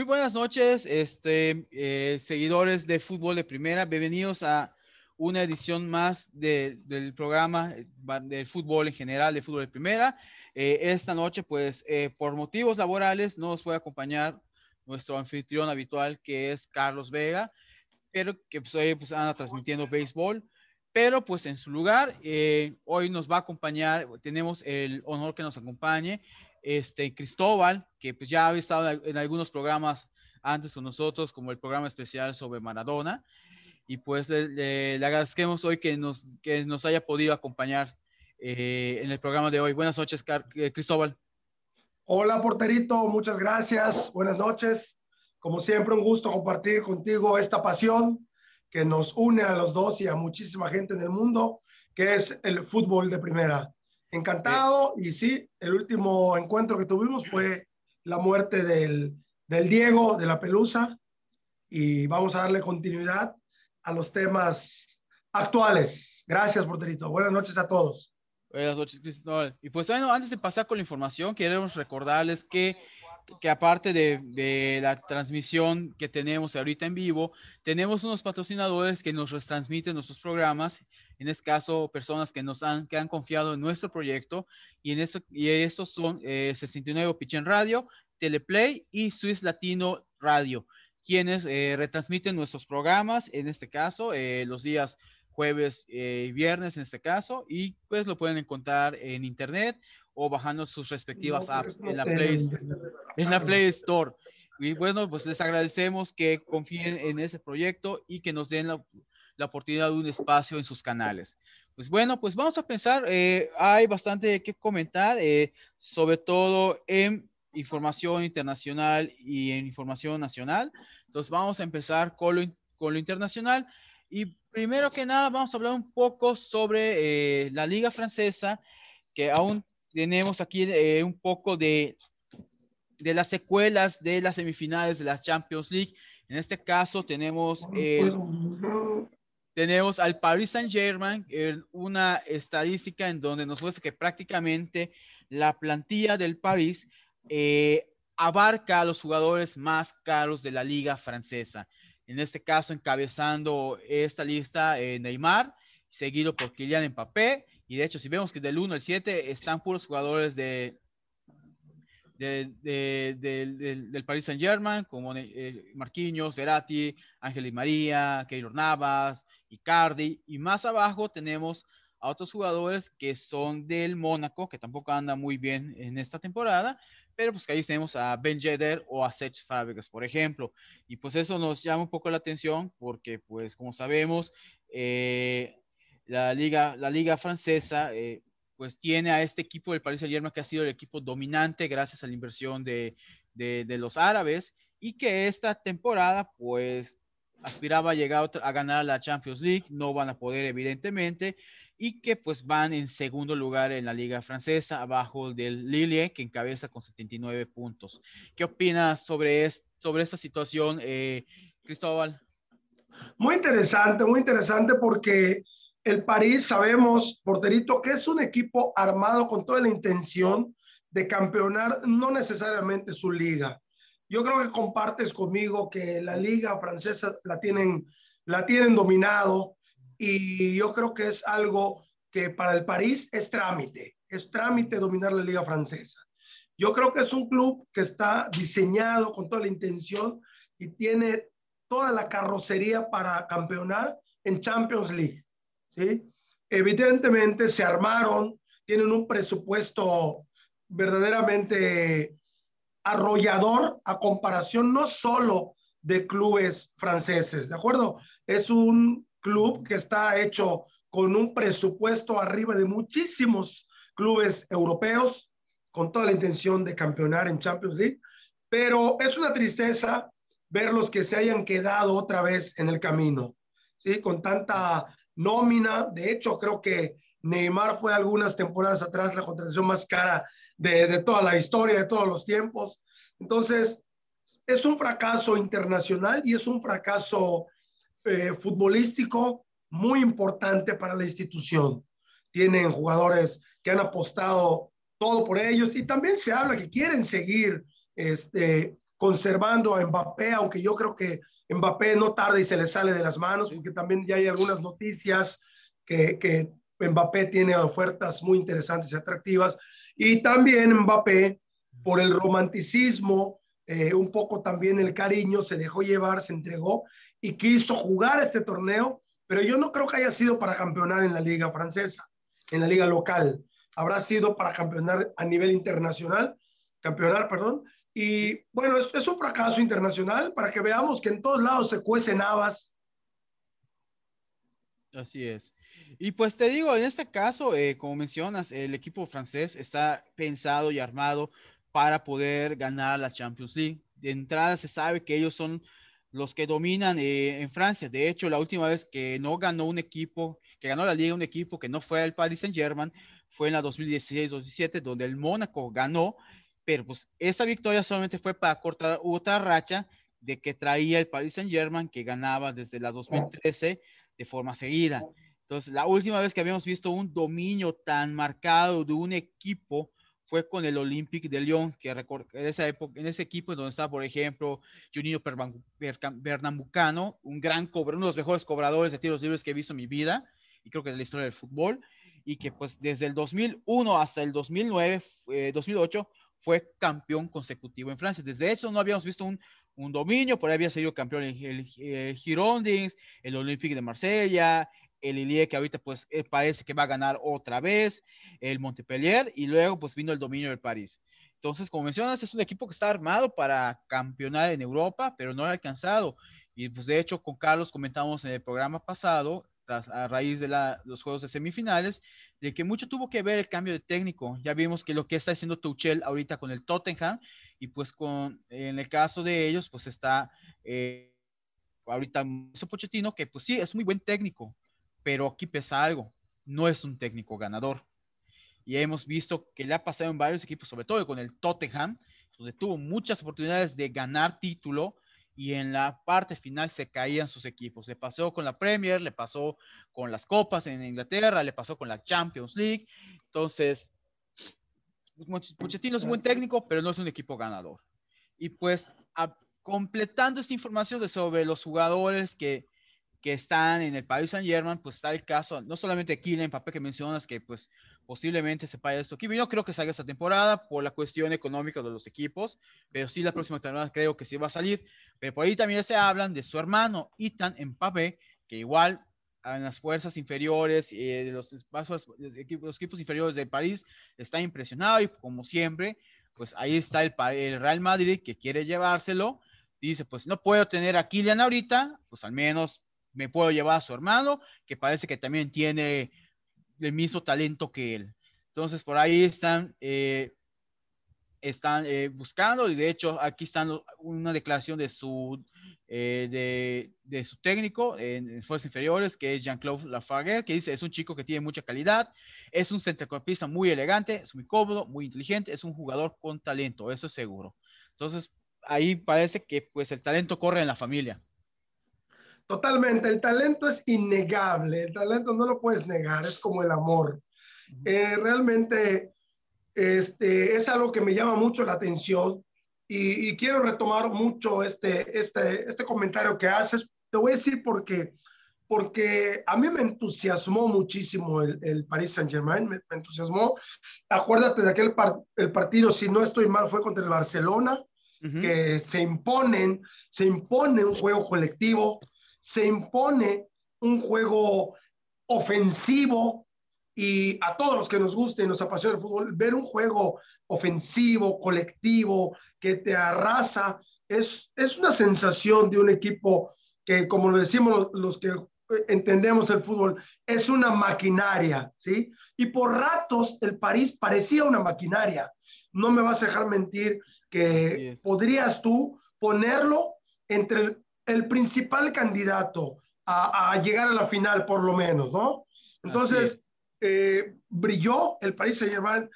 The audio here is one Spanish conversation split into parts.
Muy buenas noches, este, eh, seguidores de fútbol de primera. Bienvenidos a una edición más del programa eh, del fútbol en general, de fútbol de primera. Eh, esta noche, pues, por motivos laborales, no nos puede acompañar nuestro anfitrión habitual, que es Carlos Vega, pero que pues, hoy pues, anda transmitiendo béisbol. Pero pues en su lugar, hoy nos va a acompañar, tenemos el honor que nos acompañe este, Cristóbal, que pues ya había estado en algunos programas antes con nosotros, como el programa especial sobre Maradona. Y pues le, agradecemos hoy que nos, que nos haya podido acompañar eh, en el programa de hoy. Buenas noches, eh, Cristóbal. Hola, porterito, muchas gracias. Buenas noches. Como siempre, un gusto compartir contigo esta pasión que nos une a los dos y a muchísima gente en el mundo, que es el fútbol de primera. Encantado. y sí, el último encuentro que tuvimos fue la muerte del, del Diego, de la Pelusa. Y vamos a darle continuidad a los temas actuales. Gracias, porterito. Buenas noches a todos. Buenas noches, Cristóbal. Y pues bueno, antes de pasar con la información, queremos recordarles que que aparte de, la transmisión que tenemos ahorita en vivo, tenemos unos patrocinadores que nos retransmiten nuestros programas, en este caso personas que nos han, que han confiado en nuestro proyecto, y, en esto, y estos son 69 Pichen Radio, Teleplay y Swiss Latino Radio, quienes eh, retransmiten nuestros programas, en este caso, eh, los días jueves eh, y viernes en este caso, y pues lo pueden encontrar en internet o bajando sus respectivas apps en la, Play, en la Play Store. Y bueno, pues les agradecemos que confíen en ese proyecto y que nos den la, la oportunidad de un espacio en sus canales. Pues bueno, pues vamos a pensar, eh, hay bastante que comentar, eh, sobre todo en información internacional y en información nacional. Entonces vamos a empezar con lo, con lo internacional. Y primero que nada, vamos a hablar un poco sobre eh, la liga francesa, que aún tenemos aquí eh, un poco de, de las secuelas de las semifinales de la Champions League. En este caso tenemos, tenemos al Paris Saint Germain, una estadística en donde nos muestra que prácticamente la plantilla del París eh, abarca a los jugadores más caros de la liga francesa. En este caso, encabezando esta lista, eh, Neymar, seguido por Kylian Mbappé, y de hecho, si vemos que del 1 al 7 están puros jugadores de, del Paris Saint Germain, como eh, Marquinhos, Verratti, Ángel y María, Keylor Navas, Icardi. Y más abajo tenemos a otros jugadores que son del Mónaco, que tampoco anda muy bien en esta temporada, pero pues que ahí tenemos a Ben Yedder o a Sech Fabregas, por ejemplo. Y pues eso nos llama un poco la atención porque pues como sabemos, eh, la liga, la liga francesa, eh, pues tiene a este equipo del Paris Saint-Germain que ha sido el equipo dominante gracias a la inversión de, de, los árabes y que esta temporada, pues aspiraba a llegar a ganar la Champions League, no van a poder evidentemente, y que pues van en segundo lugar en la liga francesa, abajo del Lille, que encabeza con 79 puntos. ¿Qué opinas sobre, sobre esta situación, eh, Cristóbal? Muy interesante, muy interesante porque el París, sabemos, porterito, que es un equipo armado con toda la intención de campeonar, no necesariamente su liga. Yo creo que compartes conmigo que la liga francesa la tienen, la tienen dominado y yo creo que es algo que para el París es trámite, es trámite dominar la liga francesa. Yo creo que es un club que está diseñado con toda la intención y tiene toda la carrocería para campeonar en Champions League. ¿Sí? Evidentemente se armaron, tienen un presupuesto verdaderamente arrollador a comparación no solo de clubes franceses, ¿de acuerdo? Es un club que está hecho con un presupuesto arriba de muchísimos clubes europeos, con toda la intención de campeonar en Champions League, pero es una tristeza ver los que se hayan quedado otra vez en el camino, ¿sí? Con tanta nómina. De hecho, creo que Neymar fue algunas temporadas atrás la contratación más cara de, toda la historia, de todos los tiempos. Entonces, es un fracaso internacional y es un fracaso eh, futbolístico muy importante para la institución. Tienen jugadores que han apostado todo por ellos y también se habla que quieren seguir este, conservando a Mbappé, aunque yo creo que Mbappé no tarda y se le sale de las manos, porque también ya hay algunas noticias que, que Mbappé tiene ofertas muy interesantes y atractivas. Y también Mbappé, por el romanticismo, eh, un poco también el cariño, se dejó llevar, se entregó y quiso jugar este torneo, pero yo no creo que haya sido para campeonar en la liga francesa, en la liga local. Habrá sido para campeonar a nivel internacional, campeonar, perdón, y bueno, es, es, un fracaso internacional para que veamos que en todos lados se cuecen habas. Así es. Y pues te digo, en este caso, eh, como mencionas, el equipo francés está pensado y armado para poder ganar la Champions League. De entrada se sabe que ellos son los que dominan eh, en Francia. De hecho, la última vez que no ganó un equipo, que ganó la liga un equipo que no fue el Paris Saint Germain, fue en la 2016-2017, donde el Mónaco ganó pero pues esa victoria solamente fue para cortar otra racha de que traía el Paris Saint Germain que ganaba desde la 2013 de forma seguida. Entonces, la última vez que habíamos visto un dominio tan marcado de un equipo fue con el Olympique de Lyon, que en esa época, en ese equipo donde estaba, por ejemplo, Juninho Pernambucano, un gran cobrador, uno de los mejores cobradores de tiros libres que he visto en mi vida, y creo que de la historia del fútbol, y que pues desde el 2001 hasta el 2009, 2008, fue campeón consecutivo en Francia. Desde eso no habíamos visto un, un dominio, por ahí había sido campeón el, el, el Girondins, el Olympique de Marsella, el Ilie que ahorita pues eh, parece que va a ganar otra vez, el Montpellier y luego pues vino el dominio del París. Entonces, como mencionas, es un equipo que está armado para campeonar en Europa, pero no ha alcanzado. Y pues de hecho con Carlos comentamos en el programa pasado a raíz de los juegos de semifinales, de que mucho tuvo que ver el cambio de técnico. Ya vimos que lo que está haciendo Tuchel ahorita con el Tottenham, y pues con, en el caso de ellos, pues está eh, ahorita Pochettino, que pues sí, es muy buen técnico, pero aquí pesa algo, no es un técnico ganador. Y hemos visto que le ha pasado en varios equipos, sobre todo con el Tottenham, donde tuvo muchas oportunidades de ganar título, y en la parte final se caían sus equipos. Le pasó con la Premier, le pasó con las copas en Inglaterra, le pasó con la Champions League. Entonces, Pochettino es buen técnico, pero no es un equipo ganador. Y pues, completando esta información de sobre los jugadores que, que están en el Paris Saint Germain, pues está el caso, no solamente Kylian Mbappé que mencionas, que pues posiblemente se pague esto equipo. Yo creo que salga esta temporada por la cuestión económica de los equipos, pero sí la próxima temporada creo que sí va a salir. Pero por ahí también se hablan de su hermano Ethan Mbappé, que igual en las fuerzas inferiores, eh, de los, los, equipos, los equipos inferiores de París, está impresionado y como siempre, pues ahí está el, el Real Madrid que quiere llevárselo. Dice, pues no puedo tener a Kylian ahorita, pues al menos me puedo llevar a su hermano, que parece que también tiene el mismo talento que él. Entonces, por ahí están, eh, están eh, buscando, y de hecho, aquí están una declaración de su, eh, de, de, su técnico en, fuerzas inferiores, que es Jean-Claude Lafargue, que dice, es un chico que tiene mucha calidad, es un centrocampista muy elegante, es muy cómodo, muy inteligente, es un jugador con talento, eso es seguro. Entonces, ahí parece que pues el talento corre en la familia. Totalmente, el talento es innegable, el talento no lo puedes negar, es como el amor. Eh, realmente este, es algo que me llama mucho la atención y, y, quiero retomar mucho este, este, este comentario que haces. Te voy a decir por qué. Porque a mí me entusiasmó muchísimo el, el Paris Saint Germain, me, me, entusiasmó. Acuérdate de aquel par, el partido, si no estoy mal, fue contra el Barcelona, uh -huh. que se imponen, se impone un juego colectivo, se impone un juego ofensivo y a todos los que nos guste y nos apasiona el fútbol, ver un juego ofensivo, colectivo, que te arrasa, es, es una sensación de un equipo que, como lo decimos los, que entendemos el fútbol, es una maquinaria, ¿sí? Y por ratos el París parecía una maquinaria. No me vas a dejar mentir que podrías tú ponerlo entre el principal candidato a, a, llegar a la final, por lo menos, ¿no? Entonces, eh, brilló el París Saint Germain,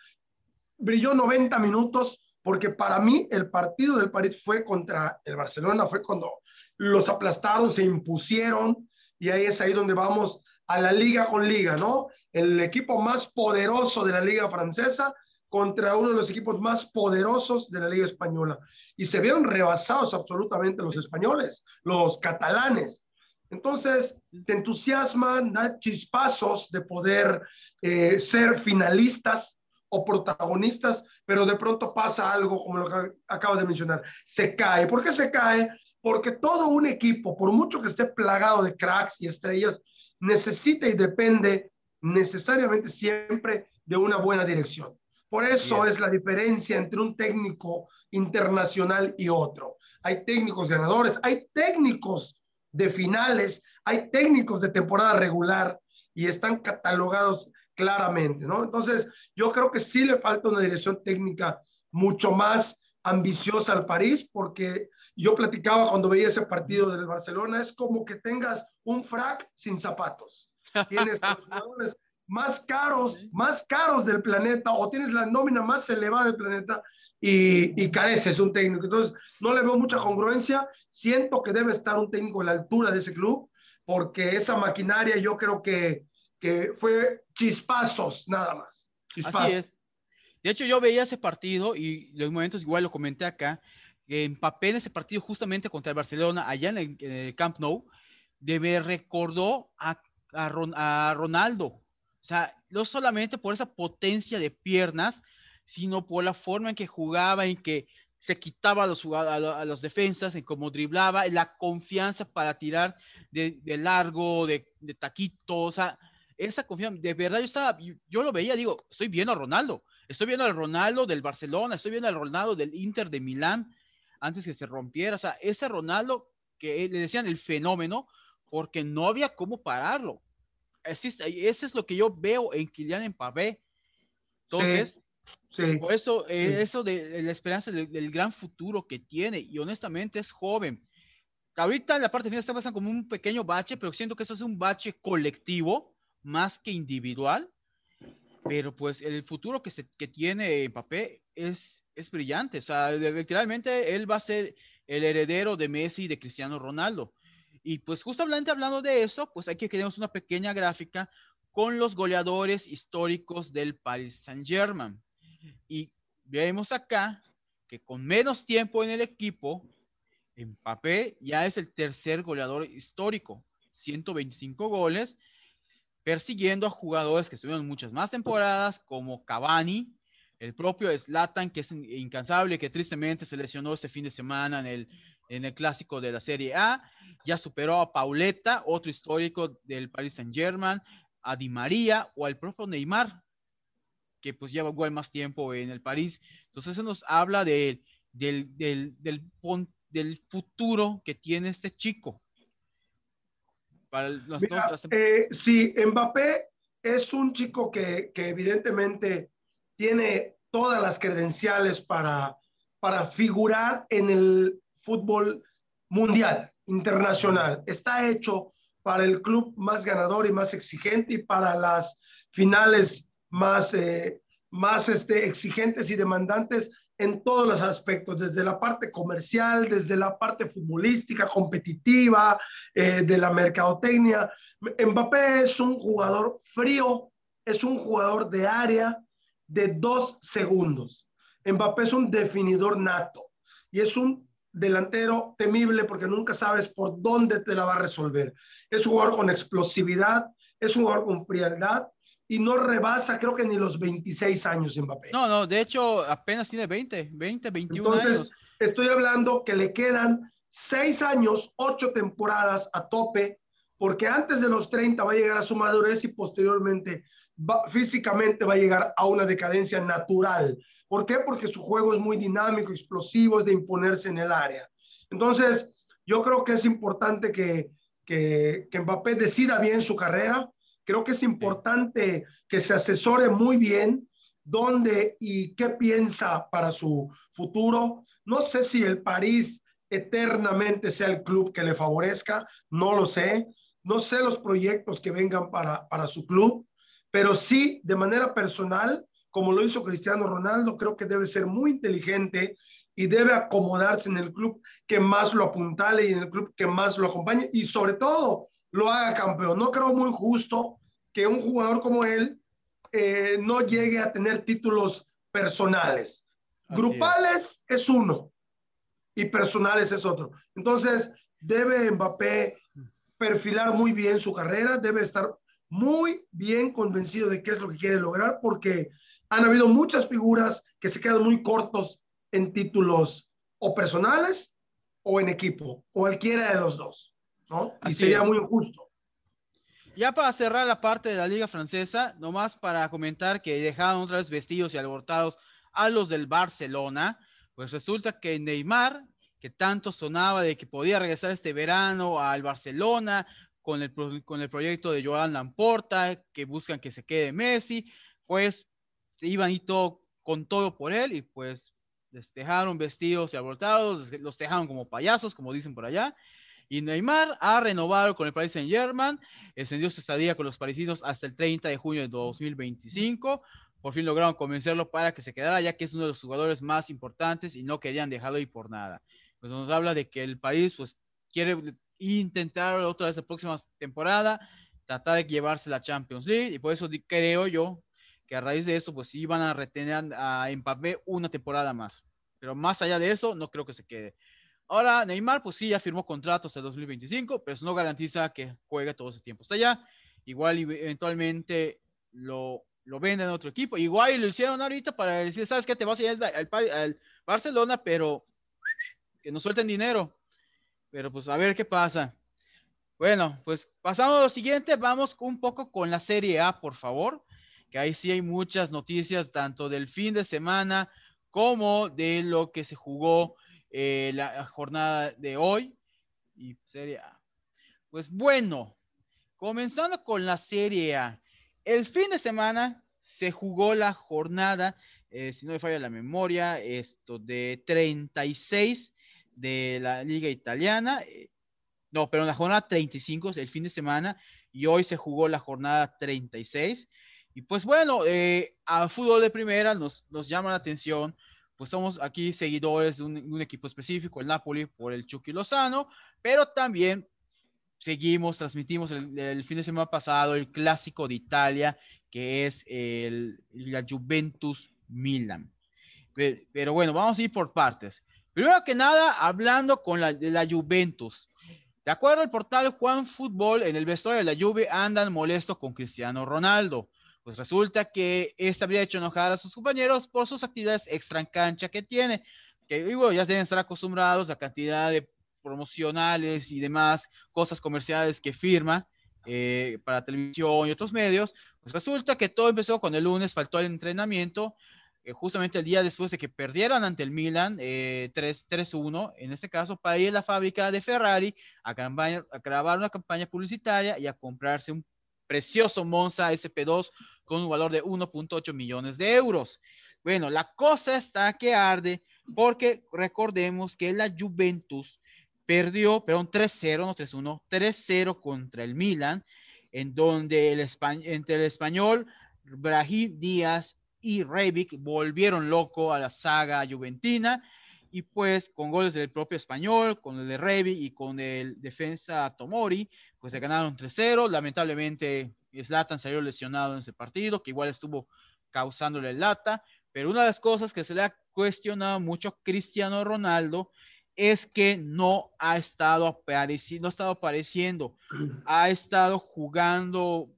brilló 90 minutos, porque para mí el partido del París fue contra el Barcelona, fue cuando los aplastaron, se impusieron, y ahí es ahí donde vamos a la liga con liga, ¿no? El equipo más poderoso de la liga francesa contra uno de los equipos más poderosos de la Liga Española. Y se vieron rebasados absolutamente los españoles, los catalanes. Entonces, te entusiasman, da chispazos de poder eh, ser finalistas o protagonistas, pero de pronto pasa algo como lo que acabo de mencionar. Se cae. ¿Por qué se cae? Porque todo un equipo, por mucho que esté plagado de cracks y estrellas, necesita y depende necesariamente siempre de una buena dirección. Por eso es la diferencia entre un técnico internacional y otro. Hay técnicos ganadores, hay técnicos de finales, hay técnicos de temporada regular y están catalogados claramente, ¿no? Entonces, yo creo que sí le falta una dirección técnica mucho más ambiciosa al París, porque yo platicaba cuando veía ese partido del Barcelona, es como que tengas un frac sin zapatos. Tienes los jugadores más caros, más caros del planeta, o tienes la nómina más elevada del planeta y, y, careces un técnico. Entonces, no le veo mucha congruencia. Siento que debe estar un técnico a la altura de ese club, porque esa maquinaria yo creo que, que fue chispazos nada más. Así es. De hecho, yo veía ese partido y los momentos igual lo comenté acá, en ese partido justamente contra el Barcelona, allá en el, Camp Nou, de me recordó a, a, a Ronaldo o sea, no solamente por esa potencia de piernas, sino por la forma en que jugaba, en que se quitaba a los, a los defensas, en cómo driblaba, en la confianza para tirar de, largo, de, de, taquito, o sea, esa confianza, de verdad yo estaba, yo, lo veía, digo, estoy viendo a Ronaldo, estoy viendo al Ronaldo del Barcelona, estoy viendo al Ronaldo del Inter de Milán, antes que se rompiera, o sea, ese Ronaldo que le decían el fenómeno, porque no había cómo pararlo existe, eso es lo que yo veo en Kylian Mbappé. Entonces, por eso, eh, eso de, la esperanza del, gran futuro que tiene, y honestamente es joven. Ahorita en la parte final está pasando como un pequeño bache, pero siento que eso es un bache colectivo más que individual. Pero pues el futuro que, se, que tiene Mbappé es, es brillante. O sea, literalmente él va a ser el heredero de Messi y de Cristiano Ronaldo. Y pues justamente hablando de eso, pues aquí tenemos una pequeña gráfica con los goleadores históricos del Paris Saint-Germain. Y vemos acá que con menos tiempo en el equipo, Mbappé ya es el tercer goleador histórico, 125 goles, persiguiendo a jugadores que estuvieron muchas más temporadas, como Cavani, el propio Zlatan, que es incansable, que tristemente se lesionó este fin de semana en el en el clásico de la Serie A. Ya superó a Pauleta, otro histórico del Paris Saint Germain, a Di María o al propio Neymar, que pues lleva igual más tiempo en el París. Entonces eso nos habla de, del, del, del, del futuro que tiene este chico. Para los eh, sí, Mbappé es un chico que, que evidentemente tiene todas las credenciales para, para figurar en el fútbol mundial, internacional. Está hecho para el club más ganador y más exigente y para las finales más, eh, más este, exigentes y demandantes en todos los aspectos, desde la parte comercial, desde la parte futbolística, competitiva, eh, de la mercadotecnia. Mbappé es un jugador frío, es un jugador de área de dos segundos. Mbappé es un definidor nato y es un delantero temible porque nunca sabes por dónde te la va a resolver. Es un jugador con explosividad, es un jugador con frialdad y no rebasa creo que ni los 26 años Mbappé. No, no, de hecho apenas tiene 20, 20, 21 Entonces, estoy hablando que le quedan 6 años, 8 temporadas a tope, porque antes de los 30 va a llegar a su madurez y posteriormente físicamente va a llegar a una decadencia natural. ¿Por qué? Porque su juego es muy dinámico, explosivo, es de imponerse en el área. Entonces, yo creo que es importante que, que, que Mbappé decida bien su carrera. Creo que es importante que se asesore muy bien dónde y qué piensa para su futuro. No sé si el París eternamente sea el club que le favorezca, no lo sé. No sé los proyectos que vengan para, para su club, pero sí, de manera personal, como lo hizo Cristiano Ronaldo, creo que debe ser muy inteligente y debe acomodarse en el club que más lo apuntale y en el club que más lo acompañe y sobre todo lo haga campeón. No creo muy justo que un jugador como él eh, no llegue a tener títulos personales. Grupales es. uno y personales es otro. Entonces, debe Mbappé perfilar muy bien su carrera, debe estar muy bien convencido de qué es lo que quiere lograr, porque han habido muchas figuras que se quedan muy cortos en títulos o personales o en equipo, cualquiera de los dos, ¿no? Y sería muy injusto. Ya para cerrar la parte de la liga francesa, nomás para comentar que dejaron otra vez vestidos y alborotados a los del Barcelona, pues resulta que Neymar, que tanto sonaba de que podía regresar este verano al Barcelona con el, con el proyecto de Joan Lamporta, que buscan que se quede Messi, pues iban y todo con todo por él y pues les dejaron vestidos y alborotados, los dejaron como payasos, como dicen por allá. Y Neymar ha renovado con el Paris Saint Germain, extendió su estadía con los parisinos hasta el 30 de junio de 2025. Por fin lograron convencerlo para que se quedara, ya que es uno de los jugadores más importantes y no querían dejarlo ir por nada. Pues nos habla de que el París pues quiere intentar otra vez la próxima temporada, tratar de llevarse la Champions League y por eso creo yo que a raíz de eso pues iban a retener a Mbappé una temporada más. Pero más allá de eso, no creo que se quede. Ahora, Neymar, pues sí, ya firmó contrato hasta 2025, pero eso no garantiza que juegue todo ese tiempo hasta allá. Igual eventualmente lo, lo venden a otro equipo. Igual lo hicieron ahorita para decir, ¿sabes qué? Te vas a ir al, Barcelona, pero que nos suelten dinero. Pero pues a ver qué pasa. Bueno, pues pasamos a lo siguiente. Vamos un poco con la Serie A, por favor. Que ahí sí hay muchas noticias, tanto del fin de semana como de lo que se jugó eh, la jornada de hoy y Serie A. Pues bueno, comenzando con la Serie A. El fin de semana se jugó la jornada, eh, si no me falla la memoria, esto de 36 de la Liga Italiana. Eh, no, pero la jornada 35 es el fin de semana y hoy se jugó la jornada 36. Y pues bueno, a fútbol de primera nos, nos llama la atención pues somos aquí seguidores de un, equipo específico, el Napoli, por el Chucky Lozano, pero también seguimos, transmitimos el, fin de semana pasado el clásico de Italia, que es el, la Juventus Milan. Pero, bueno, vamos a ir por partes. Primero que nada, hablando con la, de la Juventus. De acuerdo al portal Juan Fútbol, en el vestuario de la Juve andan molestos con Cristiano Ronaldo pues resulta que este habría hecho enojar a sus compañeros por sus actividades extra en cancha que tiene, que digo, ya deben estar acostumbrados a cantidad de promocionales y demás cosas comerciales que firma eh, para televisión y otros medios, pues resulta que todo empezó con el lunes, faltó el entrenamiento, eh, justamente el día después de que perdieran ante el Milan eh, 3-1, en este caso, para ir a la fábrica de Ferrari a, a grabar una campaña publicitaria y a comprarse un precioso Monza SP2 con un valor de 1.8 millones de euros. Bueno, la cosa está que arde porque recordemos que la Juventus perdió, perdón, 3-0, no 3-1, 3-0 contra el Milan, en donde el entre el español Brahim Díaz y Rebic volvieron loco a la saga juventina y pues con goles del propio español, con el de Rebic y con el defensa Tomori, pues se ganaron 3-0. Lamentablemente Zlatan salió lesionado en ese partido, que igual estuvo causándole lata, pero una de las cosas que se le ha cuestionado mucho a Cristiano Ronaldo es que no ha estado apareciendo, no ha estado apareciendo, ha estado jugando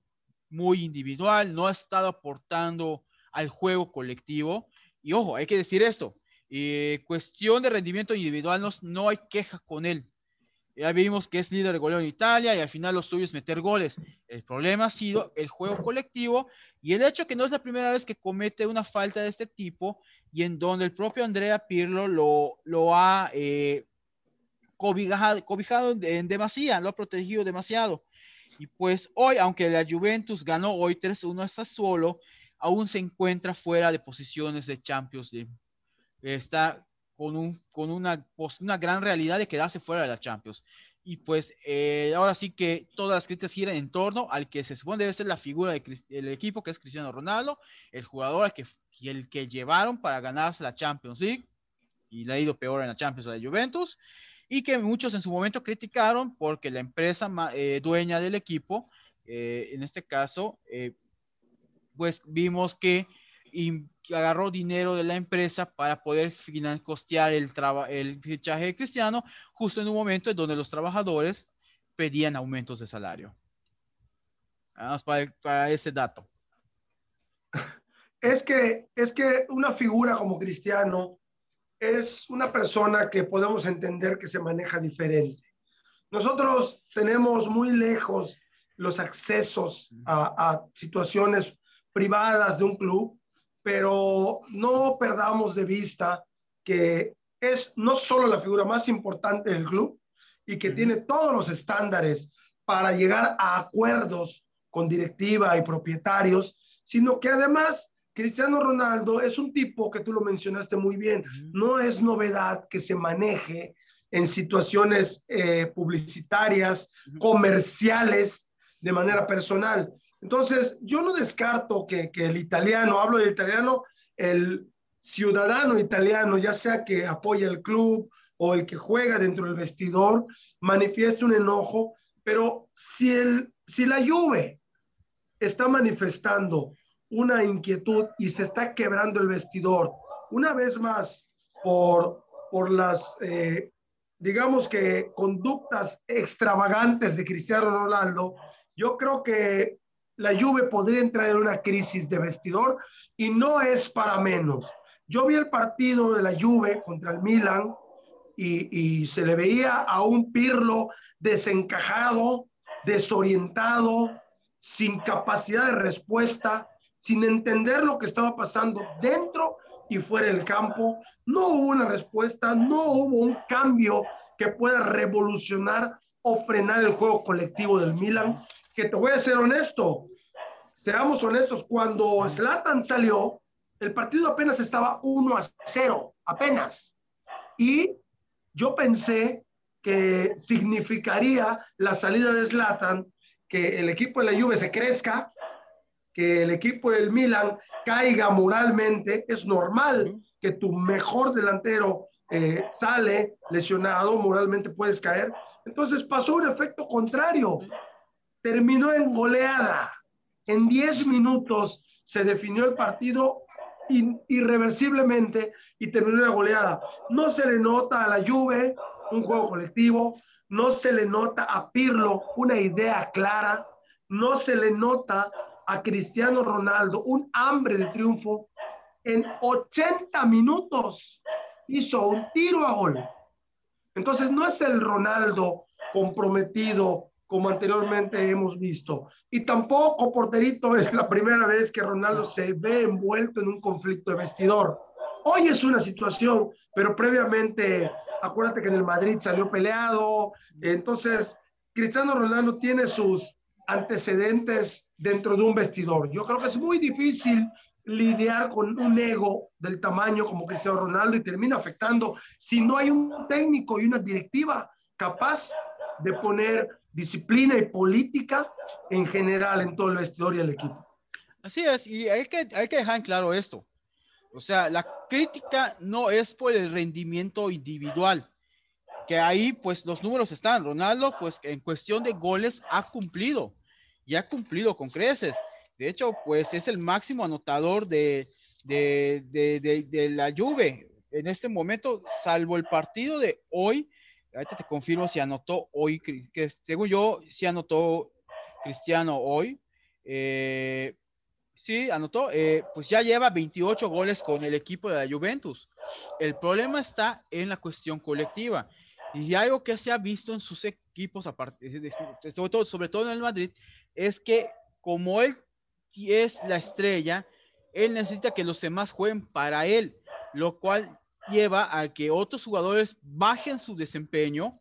muy individual, no ha estado aportando al juego colectivo. Y ojo, hay que decir esto, eh, cuestión de rendimiento individual, no, no hay queja con él. Ya vimos que es líder de goleo en Italia y al final lo suyo es meter goles. El problema ha sido el juego colectivo y el hecho que no es la primera vez que comete una falta de este tipo y en donde el propio Andrea Pirlo lo, lo ha eh, cobijado, cobijado en demasía, lo ha protegido demasiado. Y pues hoy, aunque la Juventus ganó hoy 3-1 hasta solo, aún se encuentra fuera de posiciones de Champions League. Está con, un, con una, una gran realidad de quedarse fuera de la Champions. Y pues eh, ahora sí que todas las críticas giran en torno al que se supone debe ser la figura del equipo, que es Cristiano Ronaldo, el jugador al que, el que llevaron para ganarse la Champions League, y le ha ido peor en la Champions a la Juventus, y que muchos en su momento criticaron porque la empresa eh, dueña del equipo, eh, en este caso, pues vimos que agarró dinero de la empresa para poder costear el, el fichaje de Cristiano justo en un momento en donde los trabajadores pedían aumentos de salario. Vamos para, para ese dato. Es que, es que una figura como Cristiano es una persona que podemos entender que se maneja diferente. Nosotros tenemos muy lejos los accesos a, a situaciones privadas de un club, pero no perdamos de vista que es no solo la figura más importante del club y que tiene todos los estándares para llegar a acuerdos con directiva y propietarios, sino que además Cristiano Ronaldo es un tipo que tú lo mencionaste muy bien, no es novedad que se maneje en situaciones eh, publicitarias, comerciales, de manera personal. Entonces, yo no descarto que, que, el italiano, hablo del italiano, el ciudadano italiano, ya sea que apoya el club o el que juega dentro del vestidor, manifieste un enojo, pero si, el, si la Juve está manifestando una inquietud y se está quebrando el vestidor. Una vez más, por, por las, eh, digamos que, conductas extravagantes de Cristiano Ronaldo, yo creo que la Juve podría entrar en una crisis de vestidor y no es para menos. Yo vi el partido de la Juve contra el Milan y, y se le veía a un Pirlo desencajado, desorientado, sin capacidad de respuesta, sin entender lo que estaba pasando dentro y fuera del campo. No hubo una respuesta, no hubo un cambio que pueda revolucionar o frenar el juego colectivo del Milan. Que te voy a ser honesto, seamos honestos, cuando Zlatan salió, el partido apenas estaba 1 a 0, apenas. Y yo pensé que significaría la salida de Zlatan que el equipo de la Juve se crezca, que el equipo del Milan caiga moralmente, es normal que tu mejor delantero eh, sale lesionado, moralmente puedes caer. Entonces pasó un efecto contrario, terminó en goleada. En 10 minutos se definió el partido irreversiblemente y terminó la goleada. No se le nota a la Juve un juego colectivo, no se le nota a Pirlo una idea clara, no se le nota a Cristiano Ronaldo un hambre de triunfo. En 80 minutos hizo un tiro a gol. Entonces no es el Ronaldo comprometido como anteriormente hemos visto. Y tampoco, porterito, es la primera vez que Ronaldo se ve envuelto en un conflicto de vestidor. Hoy es una situación, pero previamente acuérdate que en el Madrid salió peleado, entonces Cristiano Ronaldo tiene sus antecedentes dentro de un vestidor. Yo creo que es muy difícil lidiar con un ego del tamaño como Cristiano Ronaldo y termina afectando si no hay un técnico y una directiva capaz de poner disciplina y política en general en todo el vestidor y el equipo. Así es, y hay que, hay que dejar en claro esto. O sea, la crítica no es por el rendimiento individual, que ahí pues los números están. Ronaldo pues en cuestión de goles ha cumplido y ha cumplido con creces. De hecho, pues es el máximo anotador de, de, de, de, la Juve en este momento, salvo el partido de hoy. Ahorita te confirmo si anotó hoy, que según yo, si anotó Cristiano hoy. Eh, Sí, anotó. Eh, pues ya lleva 28 goles con el equipo de la Juventus. El problema está en la cuestión colectiva. Y algo que se ha visto en sus equipos, sobre todo, sobre todo en el Madrid, es que como él es la estrella, él necesita que los demás jueguen para él, lo cual lleva a que otros jugadores bajen su desempeño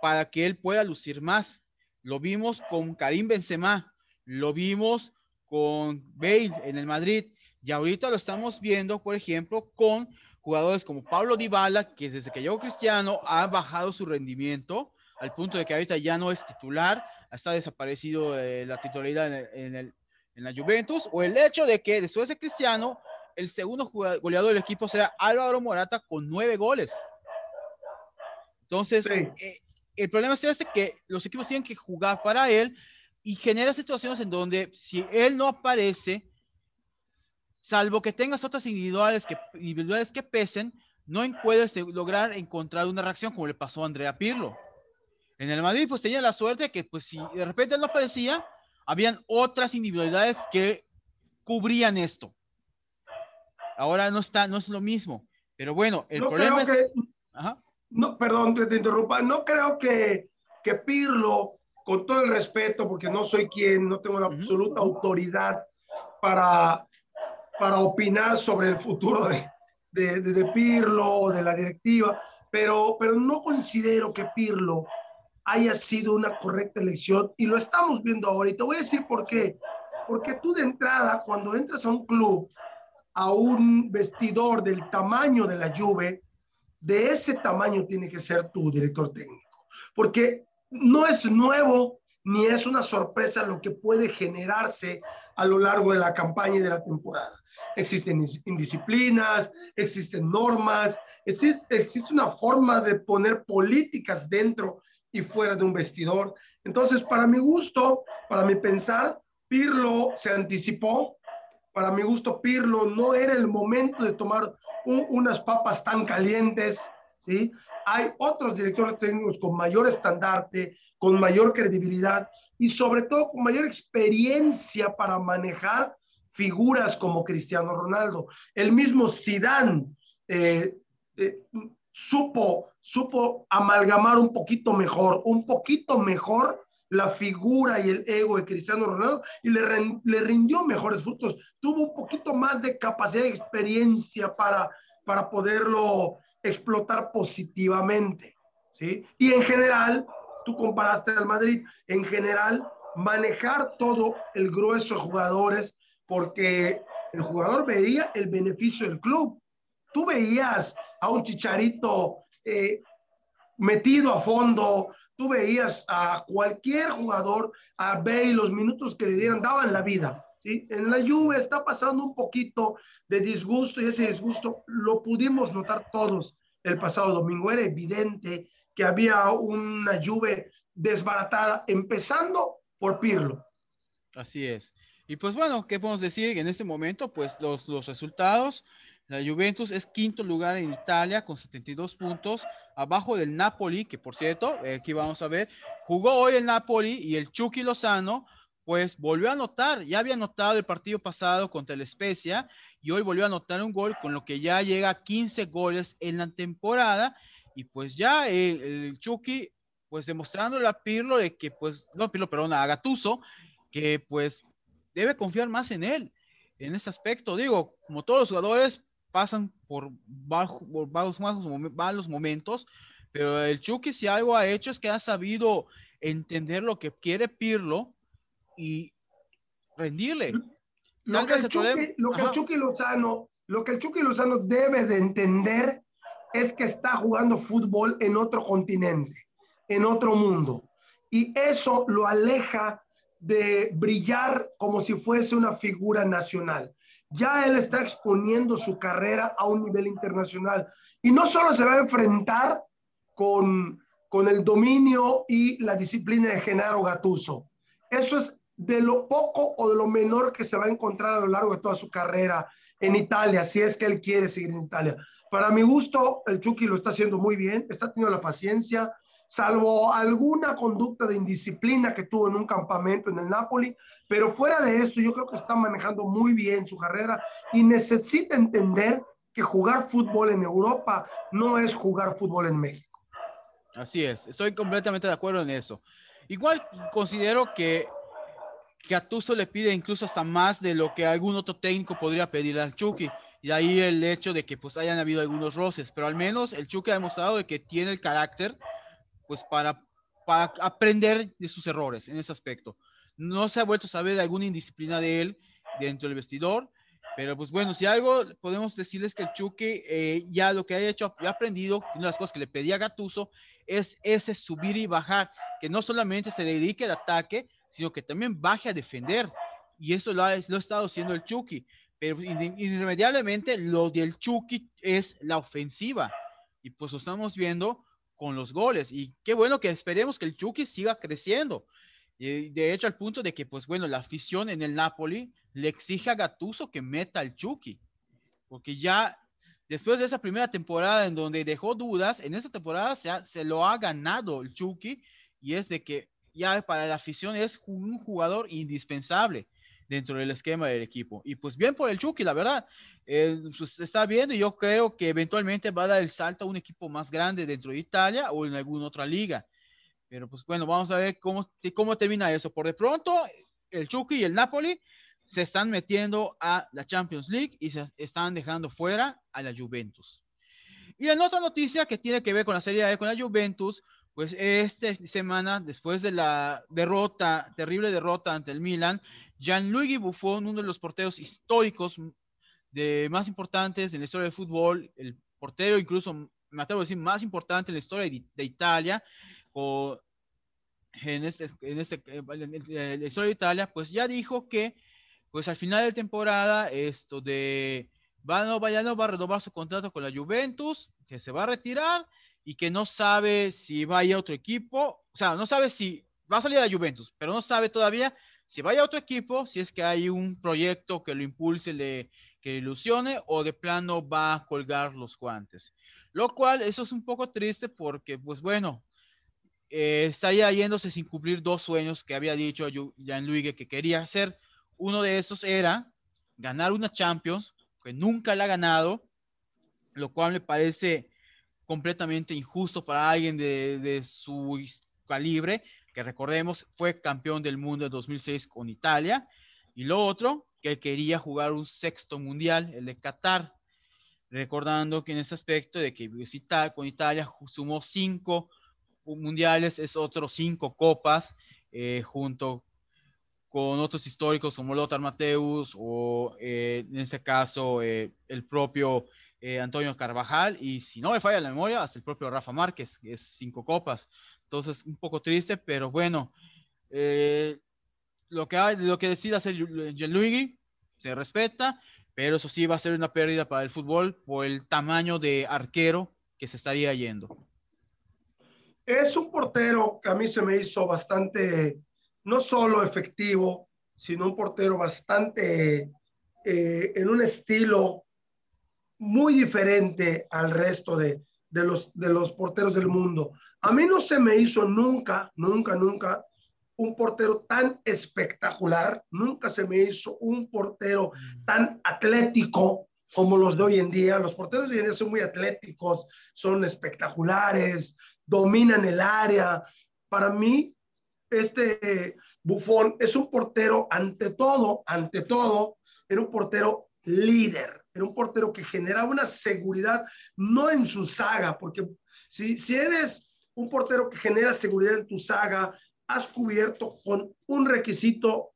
para que él pueda lucir más. Lo vimos con Karim Benzema, lo vimos con Bale en el Madrid y ahorita lo estamos viendo, por ejemplo, con jugadores como Pablo Dybala, que desde que llegó Cristiano ha bajado su rendimiento al punto de que ahorita ya no es titular, está desaparecido eh, la titularidad en, el, en, la Juventus, o el hecho de que después de Cristiano, el segundo goleador del equipo será Álvaro Morata con nueve goles. Entonces, eh, el problema es este que los equipos tienen que jugar para él y genera situaciones en donde si él no aparece, salvo que tengas otras individuales que, individuales que pesen, no puedes lograr encontrar una reacción como le pasó a Andrea Pirlo. En el Madrid, pues tenía la suerte que, pues, si de repente no aparecía, habían otras individualidades que cubrían esto. Ahora no está, no es lo mismo. Pero bueno, el problema es. No, perdón, te, te, interrumpa. No creo que, que Pirlo, con todo el respeto, porque no soy quien, no tengo la absoluta autoridad para, para opinar sobre el futuro de, de, de, Pirlo, de la directiva, pero, pero no considero que Pirlo haya sido una correcta elección y lo estamos viendo ahora. Y te voy a decir por qué. Porque tú de entrada, cuando entras a un club, a un vestidor del tamaño de la Juve, de ese tamaño tiene que ser tu director técnico, porque no es nuevo ni es una sorpresa lo que puede generarse a lo largo de la campaña y de la temporada. Existen indisciplinas, existen normas, existe, existe una forma de poner políticas dentro y fuera de un vestidor. Entonces, para mi gusto, para mi pensar, Pirlo se anticipó, para mi gusto, Pirlo, no era el momento de tomar unas papas tan calientes, ¿sí? Hay otros directores técnicos con mayor estandarte, con mayor credibilidad y sobre todo con mayor experiencia para manejar figuras como Cristiano Ronaldo. El mismo Zidane eh, eh, supo, supo amalgamar un poquito mejor, un poquito mejor la figura y el ego de Cristiano Ronaldo y le, le rindió mejores frutos. Tuvo un poquito más de capacidad y experiencia para, para poderlo explotar positivamente. ¿sí? Y en general, tú comparaste al Madrid, en general, manejar todo el grueso de jugadores, porque el jugador veía el beneficio del club. Tú veías a un chicharito eh, metido a fondo, tú veías a cualquier jugador, a Bale, los minutos que le dieran, daban la vida. ¿sí? En la lluvia está pasando un poquito de disgusto y ese disgusto lo pudimos notar todos el pasado domingo. Era evidente que había una lluvia desbaratada, empezando por Pirlo. Así es. Y pues bueno, ¿qué podemos decir? En este momento, pues los, los resultados, la Juventus es quinto lugar en Italia con 72 puntos, abajo del Napoli, que por cierto, eh, aquí vamos a ver, jugó hoy el Napoli y el Chucky Lozano, pues volvió a anotar, ya había anotado el partido pasado contra el Spezia y hoy volvió a anotar un gol, con lo que ya llega a 15 goles en la temporada y pues ya el, el Chucky, pues demostrándole a Pirlo de que pues, no Pirlo, perdón, a Gatuso, que pues debe confiar más en él en ese aspecto. Digo, como todos los jugadores, pasan por, bajo, por bajos, malos momentos, pero el Chucky si algo ha hecho es que ha sabido entender lo que quiere Pirlo y rendirle. Lo que, el Chucky, lo que, el Chucky, Lozano, lo que el Chucky Lozano debe de entender es que está jugando fútbol en otro continente, en otro mundo. Y eso lo aleja de brillar como si fuese una figura nacional ya él está exponiendo su carrera a un nivel internacional. Y no solo se va a enfrentar con, con el dominio y la disciplina de Genaro Gatuso. Eso es de lo poco o de lo menor que se va a encontrar a lo largo de toda su carrera en Italia, si es que él quiere seguir en Italia. Para mi gusto, el Chucky lo está haciendo muy bien, está teniendo la paciencia, salvo alguna conducta de indisciplina que tuvo en un campamento en el Napoli, pero fuera de esto yo creo que está manejando muy bien su carrera y necesita entender que jugar fútbol en Europa no es jugar fútbol en México. Así es, estoy completamente de acuerdo en eso. Igual considero que que a Tuso le pide incluso hasta más de lo que algún otro técnico podría pedir al Chucky. Y ahí el hecho de que pues hayan habido algunos roces, pero al menos el Chucky ha demostrado de que tiene el carácter pues para, para aprender de sus errores en ese aspecto. No se ha vuelto a saber alguna indisciplina de él dentro del vestidor, pero pues bueno, si algo podemos decirles que el Chuque eh, ya lo que ha hecho, ha aprendido, una de las cosas que le pedía a Gatuso es ese subir y bajar, que no solamente se dedique al ataque, sino que también baje a defender. Y eso lo ha, lo ha estado haciendo el Chucky. Pero irremediablemente lo del Chucky es la ofensiva. Y pues lo estamos viendo con los goles. Y qué bueno que esperemos que el Chucky siga creciendo. Y de hecho, al punto de que, pues bueno, la afición en el Napoli le exige a Gattuso que meta al Chucky. Porque ya después de esa primera temporada en donde dejó dudas, en esa temporada se, se lo ha ganado el Chucky y es de que ya para la afición es un jugador indispensable dentro del esquema del equipo. Y pues bien por el Chucky, la verdad, eh, pues está viendo y yo creo que eventualmente va a dar el salto a un equipo más grande dentro de Italia o en alguna otra liga. Pero pues bueno, vamos a ver cómo, cómo termina eso. Por de pronto, el Chucky y el Napoli se están metiendo a la Champions League y se están dejando fuera a la Juventus. Y en otra noticia que tiene que ver con la Serie A con la Juventus, pues esta semana, después de la derrota, terrible derrota ante el Milan, Gianluigi Buffon, uno de los porteros históricos de más importantes en la historia del fútbol, el portero incluso, me atrevo a decir, más importante en la historia de Italia, o en, este, en, este, en la historia de Italia, pues ya dijo que pues al final de temporada esto de va, no, ya no va a renovar su contrato con la Juventus, que se va a retirar y que no sabe si va a ir a otro equipo, o sea, no sabe si va a salir a la Juventus, pero no sabe todavía si va a otro equipo, si es que hay un proyecto que lo impulse, le, que le ilusione o de plano va a colgar los guantes. Lo cual, eso es un poco triste porque, pues bueno, eh, estaría yéndose sin cumplir dos sueños que había dicho Jean-Louis que quería hacer. Uno de esos era ganar una Champions, que nunca la ha ganado, lo cual me parece completamente injusto para alguien de, de su calibre, que recordemos fue campeón del mundo en 2006 con Italia, y lo otro, que él quería jugar un sexto mundial, el de Qatar, recordando que en ese aspecto de que con Italia sumó cinco mundiales, es otros cinco copas, eh, junto con otros históricos como Lothar Mateus o eh, en este caso eh, el propio Antonio Carvajal y si no me falla la memoria, hasta el propio Rafa Márquez, que es cinco copas. Entonces, un poco triste, pero bueno, lo, que lo que decida hacer Gianluigi se respeta, pero eso sí va a ser una pérdida para el fútbol por el tamaño de arquero que se estaría yendo. Es un portero que a mí se me hizo bastante, no solo efectivo, sino un portero bastante eh, en un estilo muy diferente al resto de, de, los, de los porteros del mundo. A mí no se me hizo nunca, nunca, nunca un portero tan espectacular, nunca se me hizo un portero tan atlético como los de hoy en día. Los porteros de hoy en día son muy atléticos, son espectaculares, dominan el área. Para mí, este Bufón es un portero ante todo, ante todo, era un portero líder, era un portero que generaba una seguridad, no en su saga, porque si, si eres un portero que genera seguridad en tu saga, has cubierto con un requisito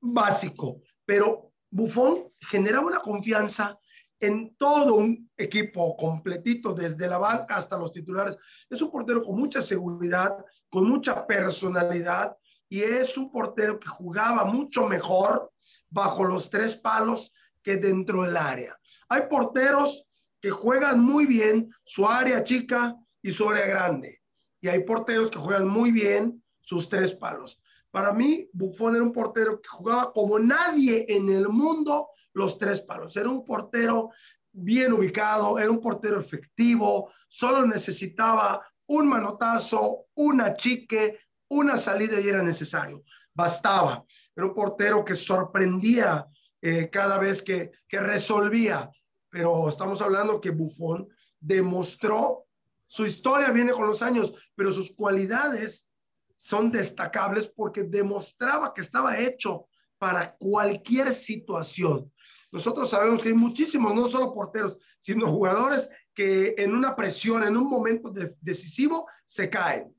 básico, pero Bufón generaba una confianza en todo un equipo completito, desde la banca hasta los titulares. Es un portero con mucha seguridad, con mucha personalidad y es un portero que jugaba mucho mejor bajo los tres palos que dentro del área. Hay porteros que juegan muy bien su área chica y su área grande. Y hay porteros que juegan muy bien sus tres palos. Para mí, Buffon era un portero que jugaba como nadie en el mundo los tres palos. Era un portero bien ubicado, era un portero efectivo, solo necesitaba un manotazo, una chique, una salida y era necesario. Bastaba. Era un portero que sorprendía eh, cada vez que, que resolvía. Pero estamos hablando que Buffon demostró, su historia viene con los años, pero sus cualidades son destacables porque demostraba que estaba hecho para cualquier situación. Nosotros sabemos que hay muchísimos, no solo porteros, sino jugadores que en una presión, en un momento decisivo, se caen.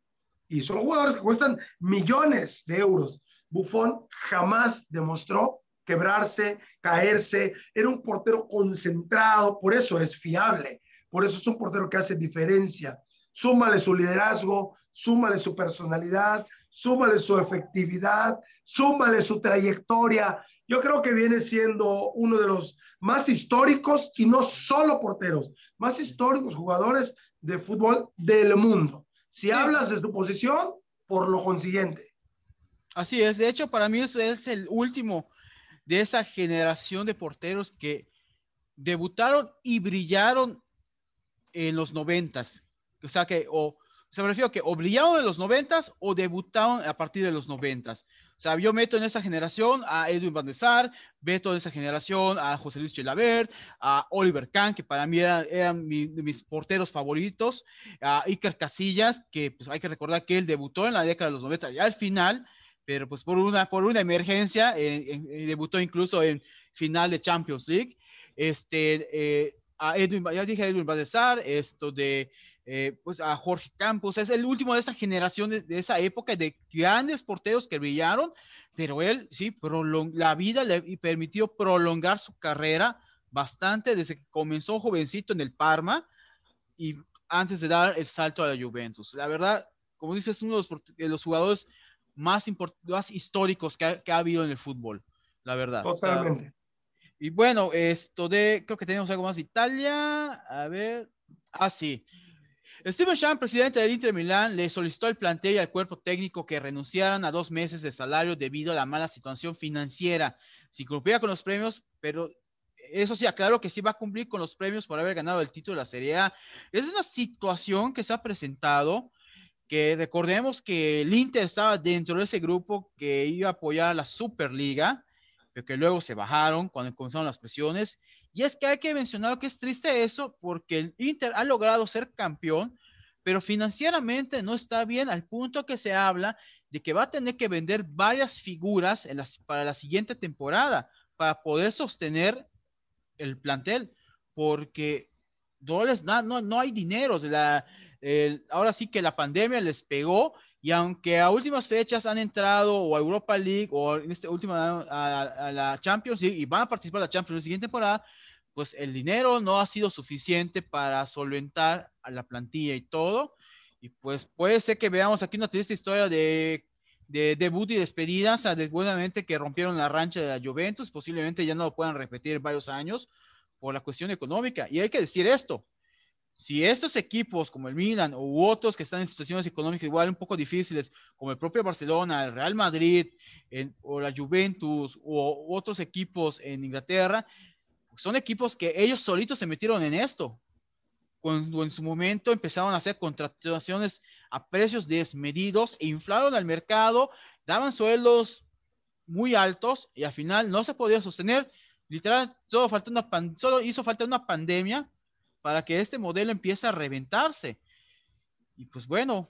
Y son jugadores que cuestan millones de euros. Buffon jamás demostró quebrarse, caerse. Era un portero concentrado, por eso es fiable. Por eso es un portero que hace diferencia. Súmale su liderazgo, súmale su personalidad, súmale su efectividad, súmale su trayectoria. Yo creo que viene siendo uno de los más históricos y no solo porteros, más históricos jugadores de fútbol del mundo. Si hablas de su posición, por lo consiguiente. Así es, de hecho para mí es, es el último de esa generación de porteros que debutaron y brillaron en los noventas. O sea que, o se me refiero a que o brillaron en los noventas o debutaron a partir de los noventas. O sea, yo meto en esa generación a Edwin Van der Sar, meto en esa generación a José Luis Chilavert, a Oliver Kahn, que para mí eran, mis porteros favoritos, a Iker Casillas, que pues, hay que recordar que él debutó en la década de los 90, ya al final, pero pues por una, por una emergencia, debutó incluso en final de Champions League. Este, eh, a Edwin, ya dije a Edwin Badesar, esto de, eh, pues a Jorge Campos, es el último de esa generación, de, esa época de grandes porteros que brillaron, pero él, sí, la vida le permitió prolongar su carrera bastante desde que comenzó jovencito en el Parma y antes de dar el salto a la Juventus. La verdad, como dices, es uno de los, de los jugadores más, más históricos que ha, que ha, habido en el fútbol, la verdad. Totalmente. y bueno, esto de, creo que tenemos algo más de Italia. A ver. Ah, sí. Steven Chan, presidente del Inter Milán, le solicitó al plantel y al cuerpo técnico que renunciaran a dos meses de salario debido a la mala situación financiera. Si cumplía con los premios, pero eso sí, aclaro que sí va a cumplir con los premios por haber ganado el título de la Serie A. Es una situación que se ha presentado que recordemos que el Inter estaba dentro de ese grupo que iba a apoyar a la Superliga, pero que luego se bajaron cuando comenzaron las presiones. Y es que hay que mencionar que es triste eso porque el Inter ha logrado ser campeón, pero financieramente no está bien al punto que se habla de que va a tener que vender varias figuras para la siguiente temporada para poder sostener el plantel, porque no, les no, no hay dinero. La, ahora sí que la pandemia les pegó y aunque a últimas fechas han entrado o a Europa League o en este último a, a, la Champions League y van a participar en la Champions League siguiente temporada, pues el dinero no ha sido suficiente para solventar a la plantilla y todo. Y pues puede ser que veamos aquí una triste historia de, de debut y despedidas, después que rompieron la rancha de la Juventus, posiblemente ya no lo puedan repetir varios años por la cuestión económica. Y hay que decir esto, si estos equipos como el Milan u otros que están en situaciones económicas igual un poco difíciles, como el propio Barcelona, el Real Madrid o la Juventus u otros equipos en Inglaterra, son equipos que ellos solitos se metieron en esto. Cuando en su momento empezaron a hacer contrataciones a precios desmedidos e inflaron al mercado, daban sueldos muy altos y al final no se podía sostener. Literal, solo, faltó solo hizo falta una pandemia para que este modelo empiece a reventarse. Y pues bueno,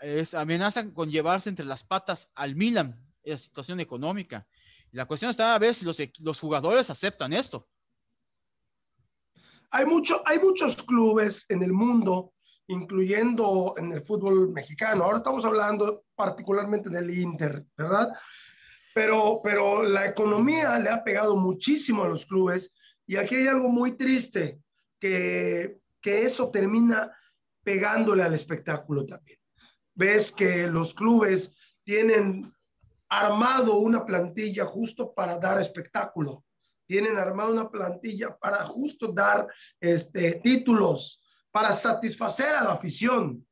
es, amenazan con llevarse entre las patas al Milan, la situación económica. La cuestión está a ver si los, los jugadores aceptan esto. Hay, mucho, hay muchos clubes en el mundo, incluyendo en el fútbol mexicano. Ahora estamos hablando particularmente del Inter, ¿verdad? Pero, pero la economía le ha pegado muchísimo a los clubes y aquí hay algo muy triste que, eso termina pegándole al espectáculo también. Ves que los clubes tienen armado una plantilla justo para dar espectáculo. Tienen armado una plantilla para justo dar este, títulos, para satisfacer a la afición,